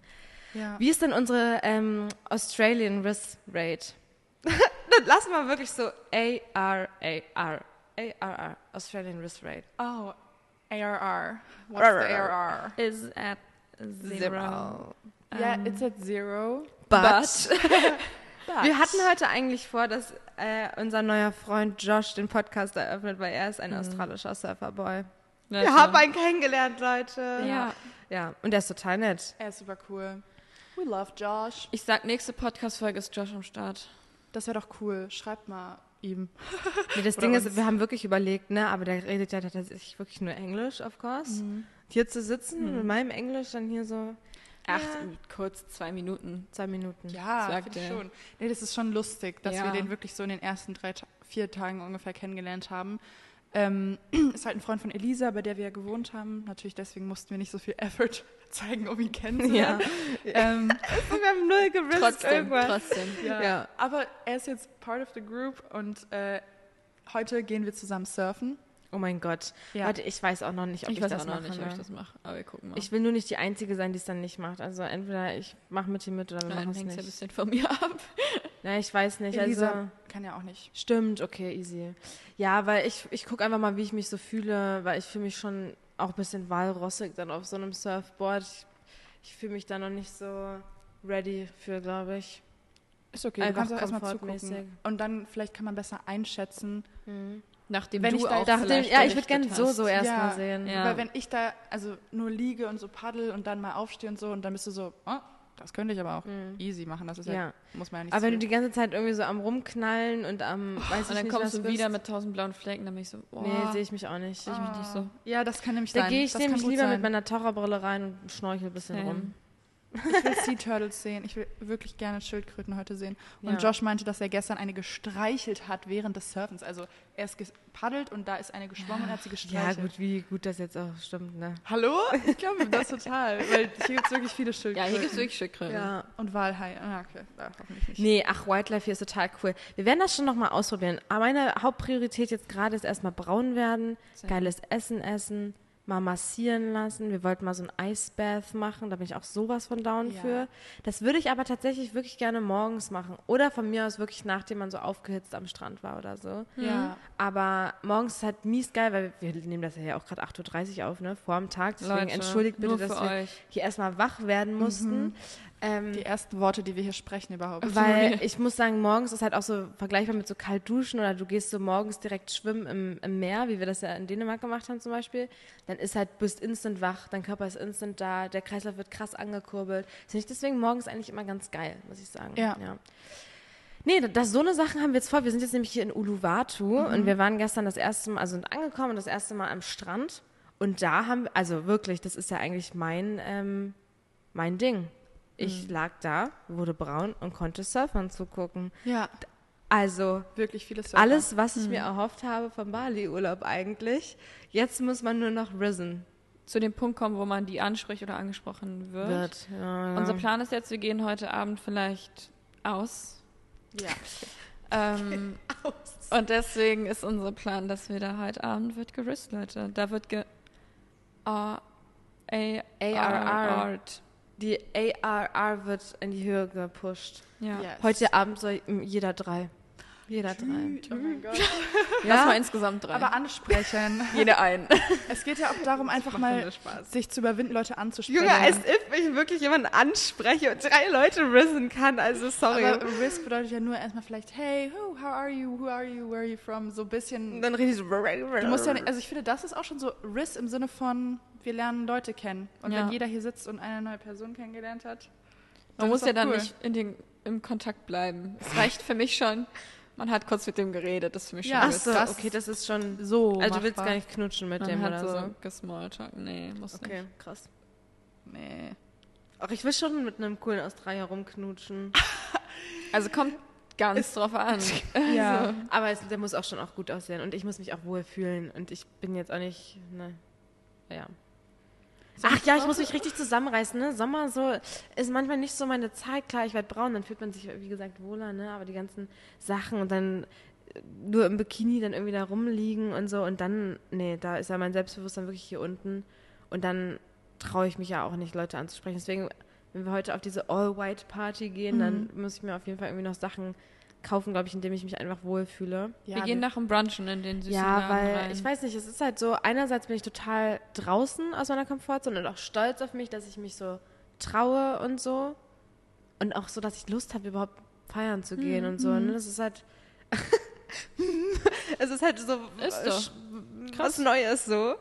ja. Wie ist denn unsere ähm, Australian Risk Rate? Dann lassen wir wirklich so A-R-A-R. A-R-R. Australian Risk Rate. Oh, ARR. What's Arr, the arr. Is at zero. Yeah, Ähm, it's at zero. But, But. wir hatten heute eigentlich vor, dass äh, unser neuer Freund Josh den Podcast eröffnet, weil er ist ein australischer Surferboy. Ja, Wir haben einen kennengelernt, Leute. Ja. Ja, und der ist total nett. Er ist super cool. We love Josh. Ich sag, nächste Podcast-Folge ist Josh am Start. Das wäre doch cool. Schreibt mal ihm. Nee, das Oder Ding uns. ist, wir haben wirklich überlegt, ne, aber der redet ja tatsächlich wirklich nur Englisch, of course. Hier zu sitzen, mit meinem Englisch, dann hier so Ach, Ja. kurz zwei Minuten. zwei Minuten. Ja, finde ich schon. Nee, das ist schon lustig, dass Ja. wir den wirklich so in den ersten drei, vier Tagen ungefähr kennengelernt haben. Ähm, ist halt ein Freund von Elisa, bei der wir ja gewohnt haben. Natürlich deswegen mussten wir nicht so viel Effort zeigen, um ihn kennenzulernen. Ähm, Wir haben null geriskt Trotzdem, irgendwas. trotzdem. ja. Ja. Aber er ist jetzt part of the group und äh, heute gehen wir zusammen surfen. Oh mein Gott. Ja. Warte, ich weiß auch noch nicht, ob ich, Ich weiß das auch noch mache. nicht, ob ich das mache, aber wir gucken mal. Ich will nur nicht die Einzige sein, die es dann nicht macht. Also entweder ich mache mit dir mit oder wir Nein, machen es hängt ja ein nicht. bisschen von mir ab. Ja, ich weiß nicht. Elisa Also kann ja auch nicht. stimmt, okay, easy. Ja, weil ich, ich gucke einfach mal, wie ich mich so fühle, weil ich fühle mich schon auch ein bisschen walrossig dann auf so einem Surfboard. Ich, ich fühle mich da noch nicht so ready für, glaube ich. Ist okay, du Einfach kannst auch erstmal zugucken. Und dann vielleicht kann man besser einschätzen. Nachdem Wenn du ich da- auch Dachte, vielleicht ja, ich würde gerne so, so erstmal Ja. sehen. Ja. Weil wenn ich da also nur liege und so paddel und dann mal aufstehe und so und dann bist du so, oh, das könnte ich aber auch easy machen. Das ist ja, Ja. muss man ja nicht Aber wenn du so- die ganze Zeit irgendwie so am Rumknallen und am, weiß ich Und dann nicht, kommst du wieder mit tausend blauen Flecken, dann bin ich so, boah, Nee, sehe ich mich auch nicht. sehe ich mich nicht so. Ja, das kann nämlich Da sein. gehe ich das nämlich lieber sein. mit meiner Taucherbrille rein und schnorchel ein bisschen Same. rum. Ich will Sea Turtles sehen. Ich will wirklich gerne Schildkröten heute sehen. Und Ja. Josh meinte, dass er gestern eine gestreichelt hat während des Surfens. Also er ist gepaddelt und da ist eine geschwommen und hat sie Ja, gestreichelt. gut, wie gut das jetzt auch stimmt, ne? Hallo? Ich glaube das total. Weil hier gibt es wirklich viele Ja, Schildkröten. hier gibt es wirklich Schildkröten. Und Walhai. Ah, okay. Ja, hoffentlich nicht. Nee, ach, Wildlife hier ist total cool. Wir werden das schon nochmal ausprobieren. Aber meine Hauptpriorität jetzt gerade ist erstmal braun werden, Sehr. geiles Essen essen, mal massieren lassen. Wir wollten mal so ein Eisbath machen, da bin ich auch sowas von down Ja. für. Das würde ich aber tatsächlich wirklich gerne morgens machen. Oder von mir aus wirklich nachdem man so aufgehitzt am Strand war oder so. Ja. Aber morgens ist halt mies geil, weil wir nehmen das ja auch gerade 8.30 Uhr auf, ne? Vor dem Tag. Deswegen Leute, entschuldigt bitte, dass wir euch. hier erstmal wach werden mussten. Ähm, Die ersten Worte, die wir hier sprechen überhaupt. weil ich muss sagen, morgens ist halt auch so vergleichbar mit so kalt duschen oder du gehst so morgens direkt schwimmen im, im Meer, wie wir das ja in Dänemark gemacht haben zum Beispiel. Dann ist halt, bist instant wach, dein Körper ist instant da, der Kreislauf wird krass angekurbelt. Finde ich deswegen morgens eigentlich immer ganz geil, muss ich sagen. Ja. Nee, das, so eine Sachen haben wir jetzt vor. Wir sind jetzt nämlich hier in Uluwatu und wir waren gestern das erste Mal, also sind angekommen, das erste Mal am Strand. Und da haben wir, also wirklich, das ist ja eigentlich mein, ähm, mein Ding. Ich lag da, wurde braun und konnte Surfern zugucken. Ja, Also wirklich viele Surfer. alles, was ich mir erhofft habe vom Bali-Urlaub eigentlich. Jetzt muss man nur noch risen Zu dem Punkt kommen, wo man die anspricht oder angesprochen wird. wird. Ja, Unser Plan ist jetzt, wir gehen heute Abend vielleicht aus. Ja. Ähm, Und deswegen ist unser Plan, dass wir da heute Abend wird gerist, Leute. Da wird ge A A ARR. Art. Die ARR wird in die Höhe gepusht. Ja. Yes. Heute Abend soll jeder drei. Jeder drei. Oh mein Gott. Lass mal insgesamt drei. Aber ansprechen. jede ein. es geht ja auch darum, einfach mal sich zu überwinden, Leute anzusprechen. Junge, als if ich wirklich jemanden anspreche und drei Leute risen kann. Also sorry. Aber Risk bedeutet ja nur erstmal vielleicht, hey, who, how are you, who are you, where are you from? So ein bisschen. Und dann rede ich so. Du musst ja nicht, also ich finde, das ist auch schon so Riss im Sinne von, wir lernen Leute kennen. Und Ja. wenn jeder hier sitzt und eine neue Person kennengelernt hat, Man dann muss ja dann cool. nicht in den, im Kontakt bleiben. Es reicht für mich schon. Man hat kurz mit dem geredet, das ist für mich Ja, schon so, das- okay, das ist schon. so. Also du willst machbar. gar nicht knutschen mit Man dem hat oder so so. gesmalltalk. Nee, muss Okay, nicht. krass. Nee. Ach, ich will schon mit einem coolen Australier rumknutschen. Also kommt ganz drauf an. Ja. Aber es, der muss auch schon auch gut aussehen und ich muss mich auch wohl fühlen und ich bin jetzt auch nicht, ne, ja. Ach ja, ich muss mich richtig zusammenreißen, ne? Sommer so ist manchmal nicht so meine Zeit. Klar, ich werde braun, dann fühlt man sich, wie gesagt, wohler, ne? Aber die ganzen Sachen und dann äh, nur im Bikini dann irgendwie da rumliegen und so und dann, nee, da ist ja mein Selbstbewusstsein wirklich hier unten und dann traue ich mich ja auch nicht, Leute anzusprechen. Deswegen, wenn wir heute auf diese All-White-Party gehen, dann muss ich mir auf jeden Fall irgendwie noch Sachen kaufen, glaube ich, indem ich mich einfach wohlfühle. ja wir gehen nach dem Brunchen in den süßen Ja, weil rein. ich weiß nicht, es ist halt so, einerseits bin ich total draußen aus meiner Komfortzone und auch stolz auf mich, dass ich mich so traue und so. Und auch so, dass ich Lust habe, überhaupt feiern zu gehen und so. Ne? Das ist halt. es ist halt so Ist doch. was Neues so.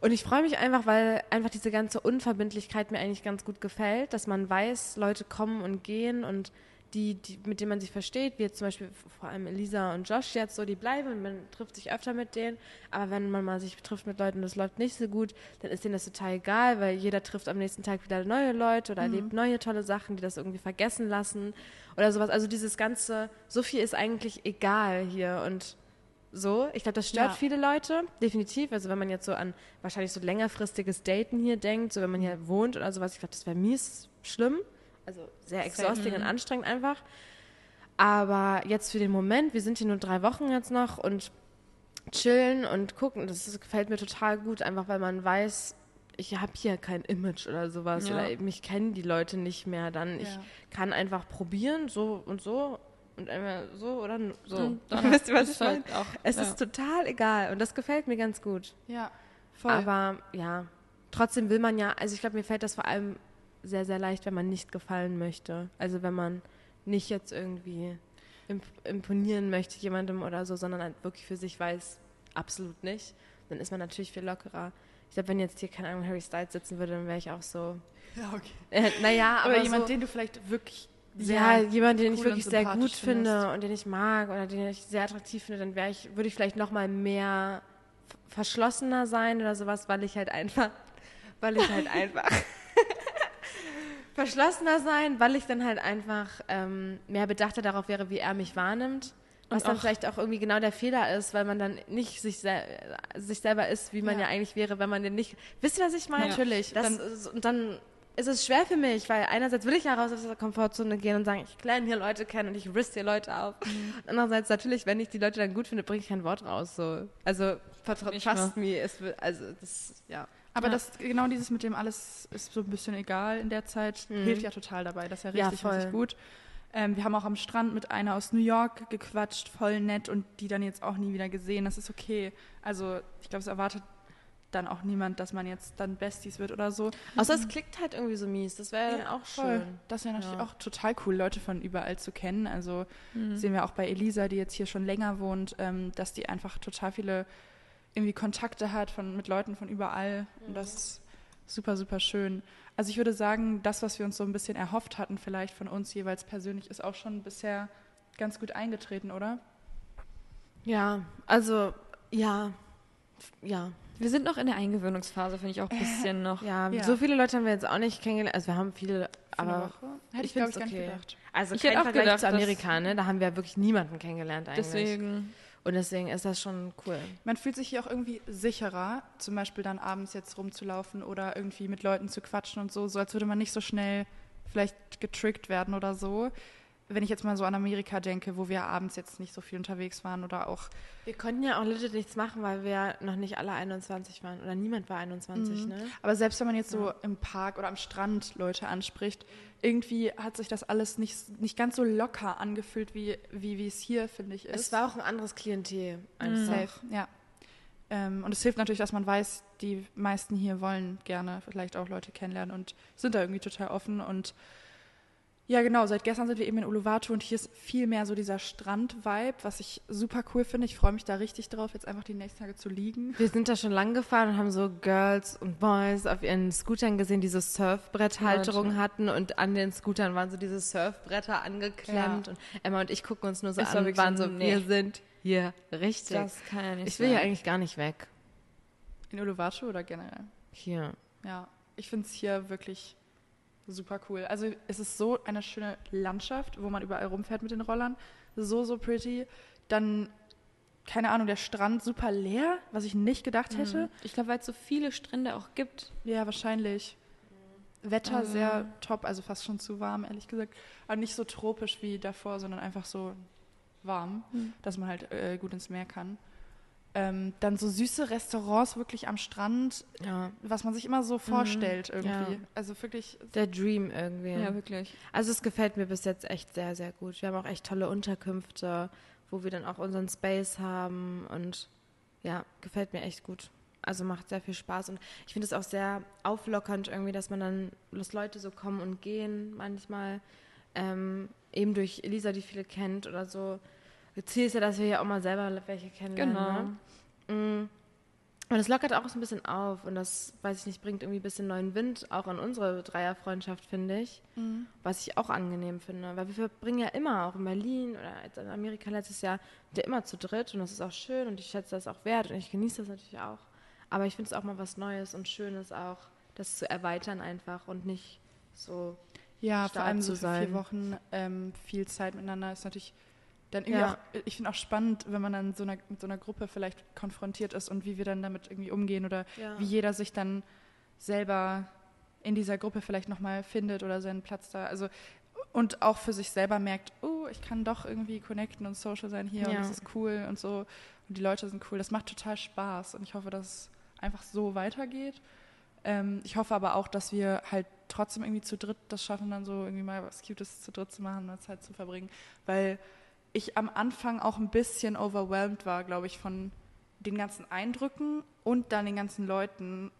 Und ich freue mich einfach, weil einfach diese ganze Unverbindlichkeit mir eigentlich ganz gut gefällt, dass man weiß, Leute kommen und gehen und die, die, mit denen man sich versteht, wie jetzt zum Beispiel vor allem Elisa und Josh jetzt so, die bleiben und man trifft sich öfter mit denen. Aber wenn man mal sich trifft mit Leuten und das läuft nicht so gut, dann ist denen das total egal, weil jeder trifft am nächsten Tag wieder neue Leute oder erlebt neue tolle Sachen, die das irgendwie vergessen lassen oder sowas. Also dieses ganze, so viel ist eigentlich egal hier und So, ich glaube, das stört Ja. viele Leute, definitiv. Also wenn man jetzt so an wahrscheinlich so längerfristiges Daten hier denkt, so wenn man hier wohnt oder sowas, ich glaube, das wäre mies schlimm. Also sehr exhausting und anstrengend einfach. Aber jetzt für den Moment, wir sind hier nur drei Wochen jetzt noch und chillen und gucken, das ist, gefällt mir total gut, einfach weil man weiß, ich habe hier kein Image oder sowas Ja. oder mich kennen die Leute nicht mehr. Dann ich Ja. kann einfach probieren, so und so und einmal so oder so. Und dann Wisst ihr, was ich meine? auch, Es ja. ist total egal und das gefällt mir ganz gut. Ja, voll. Aber ja, trotzdem will man ja, also ich glaube, mir fällt das vor allem sehr, sehr leicht, wenn man nicht gefallen möchte. Also wenn man nicht jetzt irgendwie imp imponieren möchte jemandem oder so, sondern halt wirklich für sich weiß, absolut nicht, dann ist man natürlich viel lockerer. Ich glaube, wenn jetzt hier, keine Ahnung, Harry Styles sitzen würde, dann wäre ich auch so, ja, okay. äh, naja, aber Aber jemand, so, den du vielleicht wirklich sehr ja, jemand, den ich cool und wirklich sehr gut sympathisch finde findest. und den ich mag oder den ich sehr attraktiv finde, dann wäre ich, würde ich vielleicht noch mal mehr verschlossener sein oder sowas, weil ich halt einfach, weil ich halt einfach verschlossener sein, weil ich dann halt einfach ähm, mehr bedachter darauf wäre, wie er mich wahrnimmt. Was dann auch- vielleicht auch irgendwie genau der Fehler ist, weil man dann nicht sich, sel sich selber ist, wie man ja. Ja. eigentlich wäre, wenn man den nicht. Wisst ihr, was ich meine? Natürlich. Das Dann- ist, und dann ist es schwer für mich, weil einerseits will ich ja raus aus der Komfortzone gehen und sagen, ich lerne hier Leute kennen und ich risk hier Leute auf. Mhm. Und andererseits natürlich, wenn ich die Leute dann gut finde, bringe ich kein Wort raus. So. Also trust me, es also das, ja. Aber Ja. das, genau dieses mit dem alles ist so ein bisschen egal in der Zeit, Mhm. hilft ja total dabei. Das ist ja Ja, richtig, voll. richtig gut. Ähm, wir haben auch am Strand mit einer aus New York gequatscht, voll nett und die dann jetzt auch nie wieder gesehen. Das ist okay. Also ich glaube, es erwartet dann auch niemand, dass man jetzt dann Besties wird oder so. Außer es klickt halt irgendwie so mies. Das wäre dann auch voll. schön. Das wäre natürlich Ja. auch total cool, Leute von überall zu kennen. Also Mhm. sehen wir auch bei Elisa, die jetzt hier schon länger wohnt, ähm, dass die einfach total viele irgendwie Kontakte hat von, mit Leuten von überall. Und das ist super, super schön. Also ich würde sagen, das, was wir uns so ein bisschen erhofft hatten, vielleicht von uns jeweils persönlich, ist auch schon bisher ganz gut eingetreten, oder? Ja, also, ja. Ja. Wir sind noch in der Eingewöhnungsphase, finde ich auch ein bisschen noch. Ja, Ja. so viele Leute haben wir jetzt auch nicht kennengelernt. Also wir haben viele, Für aber Woche? Hätte ich, ich glaube ich, gar nicht okay. gedacht. also Ich kein hätte auch Vergleich gedacht, zu Amerika, ne? Da haben wir wirklich niemanden kennengelernt eigentlich. Deswegen. Und deswegen ist das schon cool. Man fühlt sich hier auch irgendwie sicherer, zum Beispiel dann abends jetzt rumzulaufen oder irgendwie mit Leuten zu quatschen und so, so als würde man nicht so schnell vielleicht getrickt werden oder so. Wenn ich jetzt mal so an Amerika denke, wo wir abends jetzt nicht so viel unterwegs waren oder auch Wir konnten ja auch legit nichts machen, weil wir noch nicht alle 21 waren. Oder niemand war 21, Mhm. ne? Aber selbst wenn man jetzt so im Park oder am Strand Leute anspricht, irgendwie hat sich das alles nicht, nicht ganz so locker angefühlt, wie, wie, wie es hier, finde ich, ist. Es war auch ein anderes Klientel. Einfach. safe, ja. Ähm, und es hilft natürlich, dass man weiß, die meisten hier wollen gerne vielleicht auch Leute kennenlernen und sind da irgendwie total offen. Und ja, genau, seit gestern sind wir eben in Uluwatu und hier ist viel mehr so dieser Strand-Vibe, was ich super cool finde. Ich freue mich da richtig drauf, jetzt einfach die nächsten Tage zu liegen. Wir sind da schon lang gefahren und haben so Girls und Boys auf ihren Scootern gesehen, die so Surfbretthalterungen Leute. hatten und an den Scootern waren so diese Surfbretter angeklemmt Ja. und Emma und ich gucken uns nur so war an und waren so, nee. wir sind hier richtig. Das kann ja nicht ich will ja eigentlich gar nicht weg. In Uluwatu oder generell? Hier. Ja, ich finde es hier wirklich super cool. Also es ist so eine schöne Landschaft, wo man überall rumfährt mit den Rollern. So, so pretty. Dann, keine Ahnung, der Strand super leer, was ich nicht gedacht hätte. Mhm. Ich glaube, weil es so viele Strände auch gibt. Ja, wahrscheinlich. Wetter Also- sehr top, also fast schon zu warm, ehrlich gesagt. Aber nicht so tropisch wie davor, sondern einfach so warm, Mhm. dass man halt äh, gut ins Meer kann. Ähm, dann so süße Restaurants wirklich am Strand, Ja. was man sich immer so vorstellt irgendwie. Ja. Also wirklich Der Dream irgendwie. Ja, wirklich. Also es gefällt mir bis jetzt echt sehr, sehr gut. Wir haben auch echt tolle Unterkünfte, wo wir dann auch unseren Space haben und ja, gefällt mir echt gut. Also macht sehr viel Spaß und ich finde es auch sehr auflockernd irgendwie, dass man dann, dass Leute so kommen und gehen manchmal, ähm, eben durch Elisa, die viele kennt oder so. Ziel ist ja, dass wir ja auch mal selber welche kennenlernen. Genau. Ne? Mm. Und es lockert auch so ein bisschen auf und das, weiß ich nicht, bringt irgendwie ein bisschen neuen Wind auch in unsere Dreierfreundschaft, finde ich. Mhm. Was ich auch angenehm finde, weil wir verbringen ja immer, auch in Berlin oder jetzt in Amerika letztes Jahr, ja immer zu dritt und das ist auch schön und ich schätze das auch wert und ich genieße das natürlich auch. Aber ich finde es auch mal was Neues und Schönes auch, das zu erweitern einfach und nicht so. Ja, vor allem so vier. Wochen ähm, viel Zeit miteinander ist natürlich Dann irgendwie Ja. auch, ich finde auch spannend, wenn man dann so einer, mit so einer Gruppe vielleicht konfrontiert ist und wie wir dann damit irgendwie umgehen oder Ja. wie jeder sich dann selber in dieser Gruppe vielleicht nochmal findet oder seinen Platz da. Also und auch für sich selber merkt, oh, ich kann doch irgendwie connecten und social sein hier und Ja. das ist cool und so. Und die Leute sind cool. Das macht total Spaß und ich hoffe, dass es einfach so weitergeht. Ähm, ich hoffe aber auch, dass wir halt trotzdem irgendwie zu dritt das schaffen, dann so irgendwie mal was Cutes zu dritt zu machen und Zeit zu verbringen. Weil ich am Anfang auch ein bisschen overwhelmed war, glaube ich, von den ganzen Eindrücken und dann den ganzen Leuten,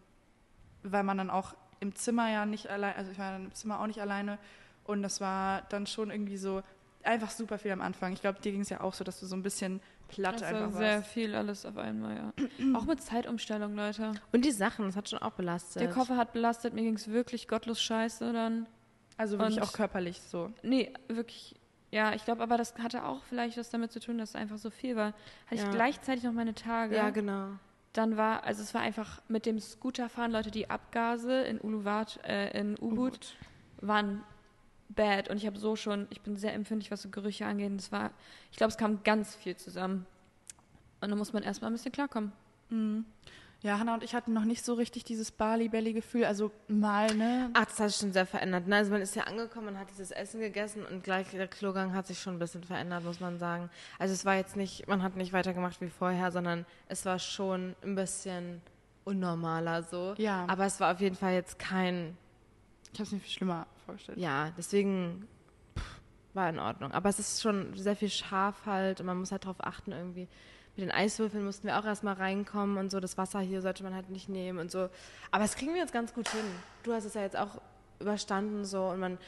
weil man dann auch im Zimmer ja nicht allein, also ich war dann im Zimmer auch nicht alleine und das war dann schon irgendwie so einfach super viel am Anfang. Ich glaube, dir ging es ja auch so, dass du so ein bisschen platt Also einfach sehr warst. viel alles auf einmal, ja. auch mit Zeitumstellung, Leute. Und die Sachen, das hat schon auch belastet. Der Koffer hat belastet, mir ging es wirklich gottlos scheiße dann. Also wirklich Und- auch körperlich so. Nee, wirklich. Ja, ich glaube aber, das hatte auch vielleicht was damit zu tun, dass es einfach so viel war. Hatte Ja. ich gleichzeitig noch meine Tage. Ja, genau. Dann war, also es war einfach mit dem Scooterfahren, Leute, die Abgase in Uluwat, äh, in Ubud waren bad. Und ich habe so schon, ich bin sehr empfindlich, was so Gerüche angeht. Es war, ich glaube, es kam ganz viel zusammen. Und da muss man erstmal ein bisschen klarkommen. Mhm. Ja, Hannah und ich hatten noch nicht so richtig dieses Bali-Belly-Gefühl. Also mal, ne? Ach, das hat sich schon sehr verändert. Ne? Also man ist ja angekommen, man hat dieses Essen gegessen und gleich der Klogang hat sich schon ein bisschen verändert, muss man sagen. Also es war jetzt nicht, man hat nicht weitergemacht wie vorher, sondern es war schon ein bisschen unnormaler so. Ja. Aber es war auf jeden Fall jetzt kein, Ich habe es mir viel schlimmer vorgestellt. ja, deswegen pff, war in Ordnung. Aber es ist schon sehr viel scharf halt und man muss halt drauf achten irgendwie. Mit den Eiswürfeln mussten wir auch erstmal reinkommen und so. Das Wasser hier sollte man halt nicht nehmen und so. Aber das kriegen wir jetzt ganz gut hin. Du hast es ja jetzt auch überstanden so und man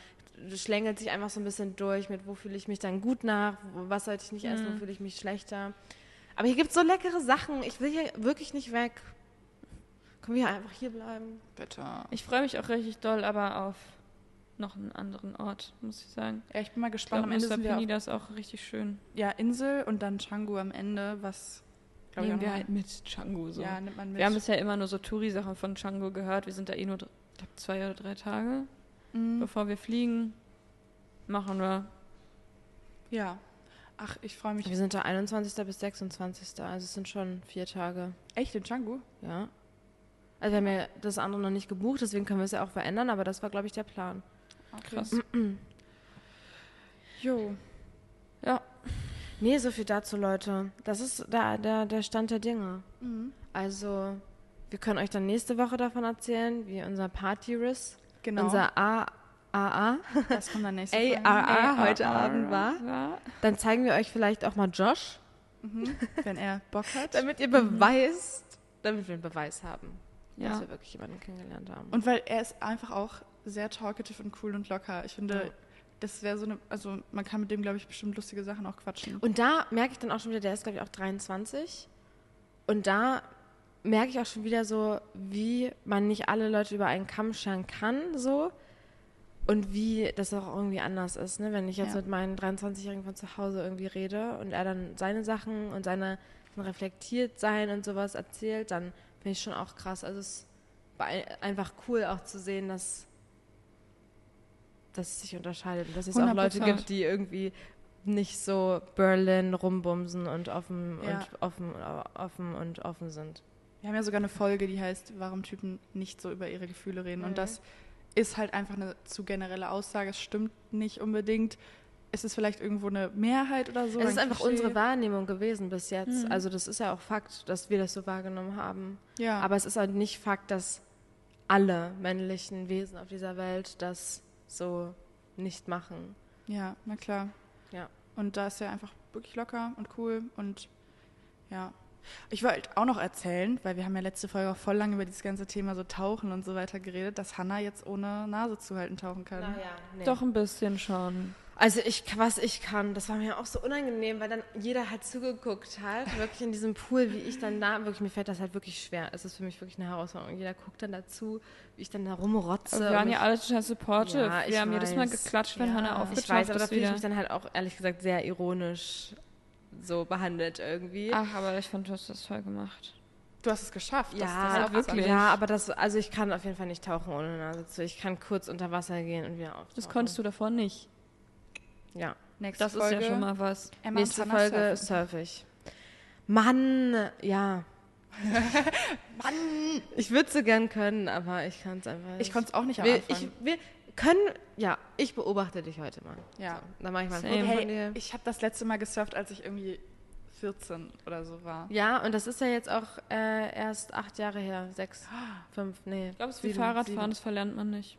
schlängelt sich einfach so ein bisschen durch mit, wo fühle ich mich dann gut nach, was sollte ich nicht essen, wo fühle ich mich schlechter. Aber hier gibt es so leckere Sachen. Ich will hier wirklich nicht weg. Können wir hier einfach hier bleiben? Bitte. Ich freue mich auch richtig doll, aber auf noch einen anderen Ort, muss ich sagen. Ja, ich bin mal Ich gespannt. glaube, Am Ende Penida ist auch richtig schön. ja, Insel und dann Canggu am Ende, was glaub ich, Nehmen wir halt mit Canggu so. Ja, nimmt man mit. Wir haben bisher immer nur so Touri-Sachen von Canggu gehört. Wir sind da eh nur, ich glaub, zwei oder drei Tage, Mhm. bevor wir fliegen. Machen wir. Ja. Ach, ich freue mich. Wir sind da 21. bis 26. Also es sind schon vier Tage. Echt in Canggu? Ja. Also wir haben ja das andere noch nicht gebucht, deswegen können wir es ja auch verändern, aber das war, glaube ich, der Plan. Okay. Krass. Jo. Ja. Nee, so viel dazu, Leute. Das ist der, der, der Stand der Dinge. Mhm. Also, wir können euch dann nächste Woche davon erzählen, wie unser Party-Riss, Genau. unser AAA, das kommt dann nächste. AAA heute Abend war. Dann zeigen wir euch vielleicht auch mal Josh, Mhm. Wenn er Bock hat. damit ihr beweist, damit wir einen Beweis haben, dass wir wirklich jemanden kennengelernt haben. Und weil er ist einfach auch sehr talkative und cool und locker. Ich finde, Ja. das wäre so eine, also man kann mit dem, glaube ich, bestimmt lustige Sachen auch quatschen. Und da merke ich dann auch schon wieder, der ist, glaube ich, auch 23. Und da merke ich auch schon wieder so, wie man nicht alle Leute über einen Kamm scheren kann, so. Und wie das auch irgendwie anders ist, ne? Wenn ich jetzt Ja. mit meinen 23-Jährigen von zu Hause irgendwie rede und er dann seine Sachen und seine sein reflektiert sein und sowas erzählt, dann finde ich schon auch krass. Also es war ein- einfach cool auch zu sehen, dass, dass es sich unterscheidet und dass es auch Leute 100%. gibt, die irgendwie nicht so Berlin rumbumsen und offen Ja. und offen, offen und offen sind. Wir haben ja sogar eine Folge, die heißt, warum Typen nicht so über ihre Gefühle reden. Mhm. Und das ist halt einfach eine zu generelle Aussage. Es stimmt nicht unbedingt. Es ist vielleicht irgendwo eine Mehrheit oder so. es ist ein einfach unsere Wahrnehmung gewesen bis jetzt. Mhm. Also das ist ja auch Fakt, dass wir das so wahrgenommen haben. Ja, Aber es ist halt nicht Fakt, dass alle männlichen Wesen auf dieser Welt das so nicht machen. ja, na klar. Ja. Und da ist er einfach wirklich locker und cool und ja. Ich wollte auch noch erzählen, weil wir haben ja letzte Folge auch voll lange über dieses ganze Thema so Tauchen und so weiter geredet, dass Hannah jetzt ohne Nase zu halten tauchen kann. nee. Doch ein bisschen schon. Also ich, was ich kann, das war mir auch so unangenehm, weil dann jeder halt zugeguckt hat, wirklich in diesem Pool, wie ich dann da, wirklich, mir fällt das halt wirklich schwer. Es ist für mich wirklich eine Herausforderung. Jeder guckt dann dazu, wie ich dann da rumrotze. Aber wir waren ja alle total supportive. Ja, ich wir haben jedes Mal geklatscht, wenn Ja. Hannah aufgetaucht ich weiß, aber da ist fühle ich mich dann halt auch, ehrlich gesagt, sehr ironisch so behandelt irgendwie. Ach, aber ich fand, du hast das toll gemacht. Du hast es geschafft. das- Ja, das ist auch was wirklich. Ja, aber das, also ich kann auf jeden Fall nicht tauchen ohne Nase zu. Ich kann kurz unter Wasser gehen und wieder auf. Das konntest du davor nicht. Ja. Nächste Das Folge. ist ja schon mal was. Emma Nächste Folge surfe ich. Mann, ja. Mann! Ich würde so gern können, aber ich kann es einfach nicht. Ich konnte es auch nicht am wir, ich, wir können, ja, ich beobachte dich heute mal. Ja. So, dann mache ich mal ein. Foto von dir. hey, ich habe das letzte Mal gesurft, als ich irgendwie 14 oder so war. Ja, und das ist ja jetzt auch äh, erst acht Jahre her. Sechs, fünf, nee. Ich glaube, es ist wie Fahrradfahren, das verlernt man nicht.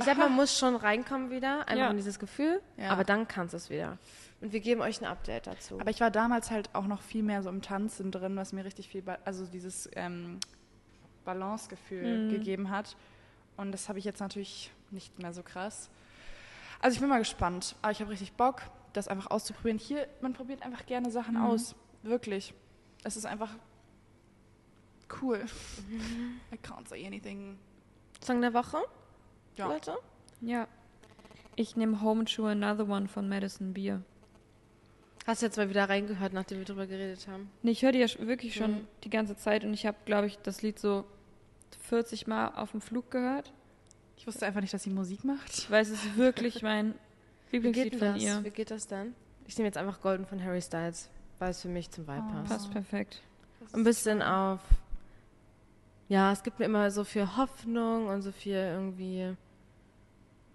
Ich glaube, man muss schon reinkommen wieder, einfach Ja. in dieses Gefühl, Ja. aber dann kannst du es wieder. Und wir geben euch ein Update dazu. Aber ich war damals halt auch noch viel mehr so im Tanzen drin, was mir richtig viel, also dieses ähm, Balancegefühl Mhm. gegeben hat. Und das habe ich jetzt natürlich nicht mehr so krass. Also ich bin mal gespannt. Aber ich habe richtig Bock, das einfach auszuprobieren. Hier, man probiert einfach gerne Sachen Mhm. aus. Wirklich. Es ist einfach cool. Mhm. I can't say anything. Song der Woche, Ja. Leute? Ja. Ich nehme Home to Another One von Madison Beer. Hast du jetzt mal wieder reingehört, nachdem wir drüber geredet haben? Nee, ich höre die ja wirklich schon Mhm. die ganze Zeit und ich habe, glaube ich, das Lied so 40 Mal auf dem Flug gehört. Ich wusste einfach nicht, dass sie Musik macht. Weil es ist wirklich mein Wie geht Lieblingslied von das? ihr. Wie geht das dann? Ich nehme jetzt einfach Golden von Harry Styles, weil es für mich zum Vibe Oh. passt. Passt perfekt. Ein bisschen auf. Ja, es gibt mir immer so viel Hoffnung und so viel irgendwie.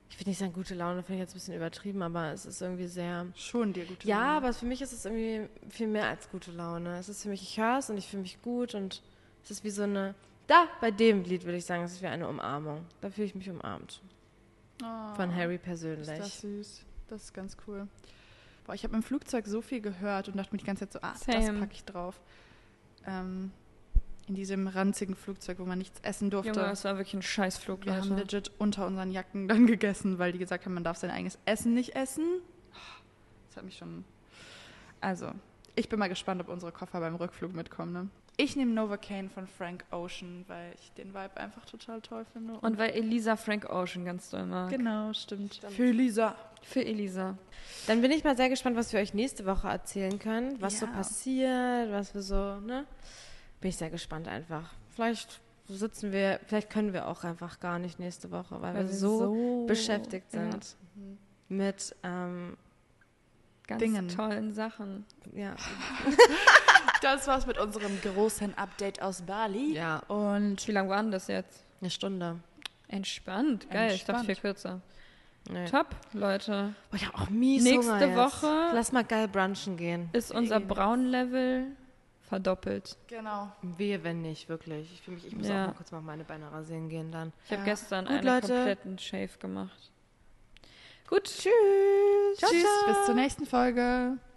Ich will nicht sagen, gute Laune, finde ich jetzt ein bisschen übertrieben, aber es ist irgendwie sehr. Schon dir gut. Ja, aber für mich ist es irgendwie viel mehr als gute Laune. Es ist für mich, ich höre es und ich fühle mich gut und es ist wie so eine. Da, bei dem Lied würde ich sagen, es ist wie eine Umarmung. Da fühle ich mich umarmt. Oh. Von Harry Ist persönlich. das süß. Das ist ganz cool. Boah, ich habe im Flugzeug so viel gehört und dachte mir die ganze Zeit so, ah, das Same. packe ich drauf. Ähm, in diesem ranzigen Flugzeug, wo man nichts essen durfte. Junge, es war wirklich ein Scheißflug, wir haben legit unter unseren Jacken dann gegessen, weil die gesagt haben, man darf sein eigenes Essen nicht essen. Das hat mich schon... Also, ich bin mal gespannt, ob unsere Koffer beim Rückflug mitkommen. Ne? Ich nehme Novocaine von Frank Ocean, weil ich den Vibe einfach total toll finde. Und weil Elisa Frank Ocean ganz doll mag. genau, stimmt. Stimmt. Für Lisa. Für Elisa. Dann bin ich mal sehr gespannt, was wir euch nächste Woche erzählen können, was so Ja. passiert, was wir so, ne? Bin ich sehr gespannt einfach. Vielleicht sitzen wir, vielleicht können wir auch einfach gar nicht nächste Woche, weil, wir so, beschäftigt ja. sind mit, ähm, Ganz Dingen. tollen Sachen. ja, Das war's mit unserem großen Update aus Bali. ja, Und Wie lang war denn das jetzt? eine Stunde. Entspannt. Geil, ich dachte Entspannt. viel kürzer. Nee. Top, Leute. Oh, ich hab auch mies Nächste. Woche- Lass mal geil brunchen gehen. Ist unser Braun-Level verdoppelt. genau. Wehe, wenn nicht, wirklich. Ich, fühl mich, ich muss Ja. auch mal kurz mal meine Beine rasieren gehen dann. Ich habe Ja. gestern Gut, einen Leute. kompletten Shave gemacht. Gut. Tschüss. Tschüss, bis zur nächsten Folge.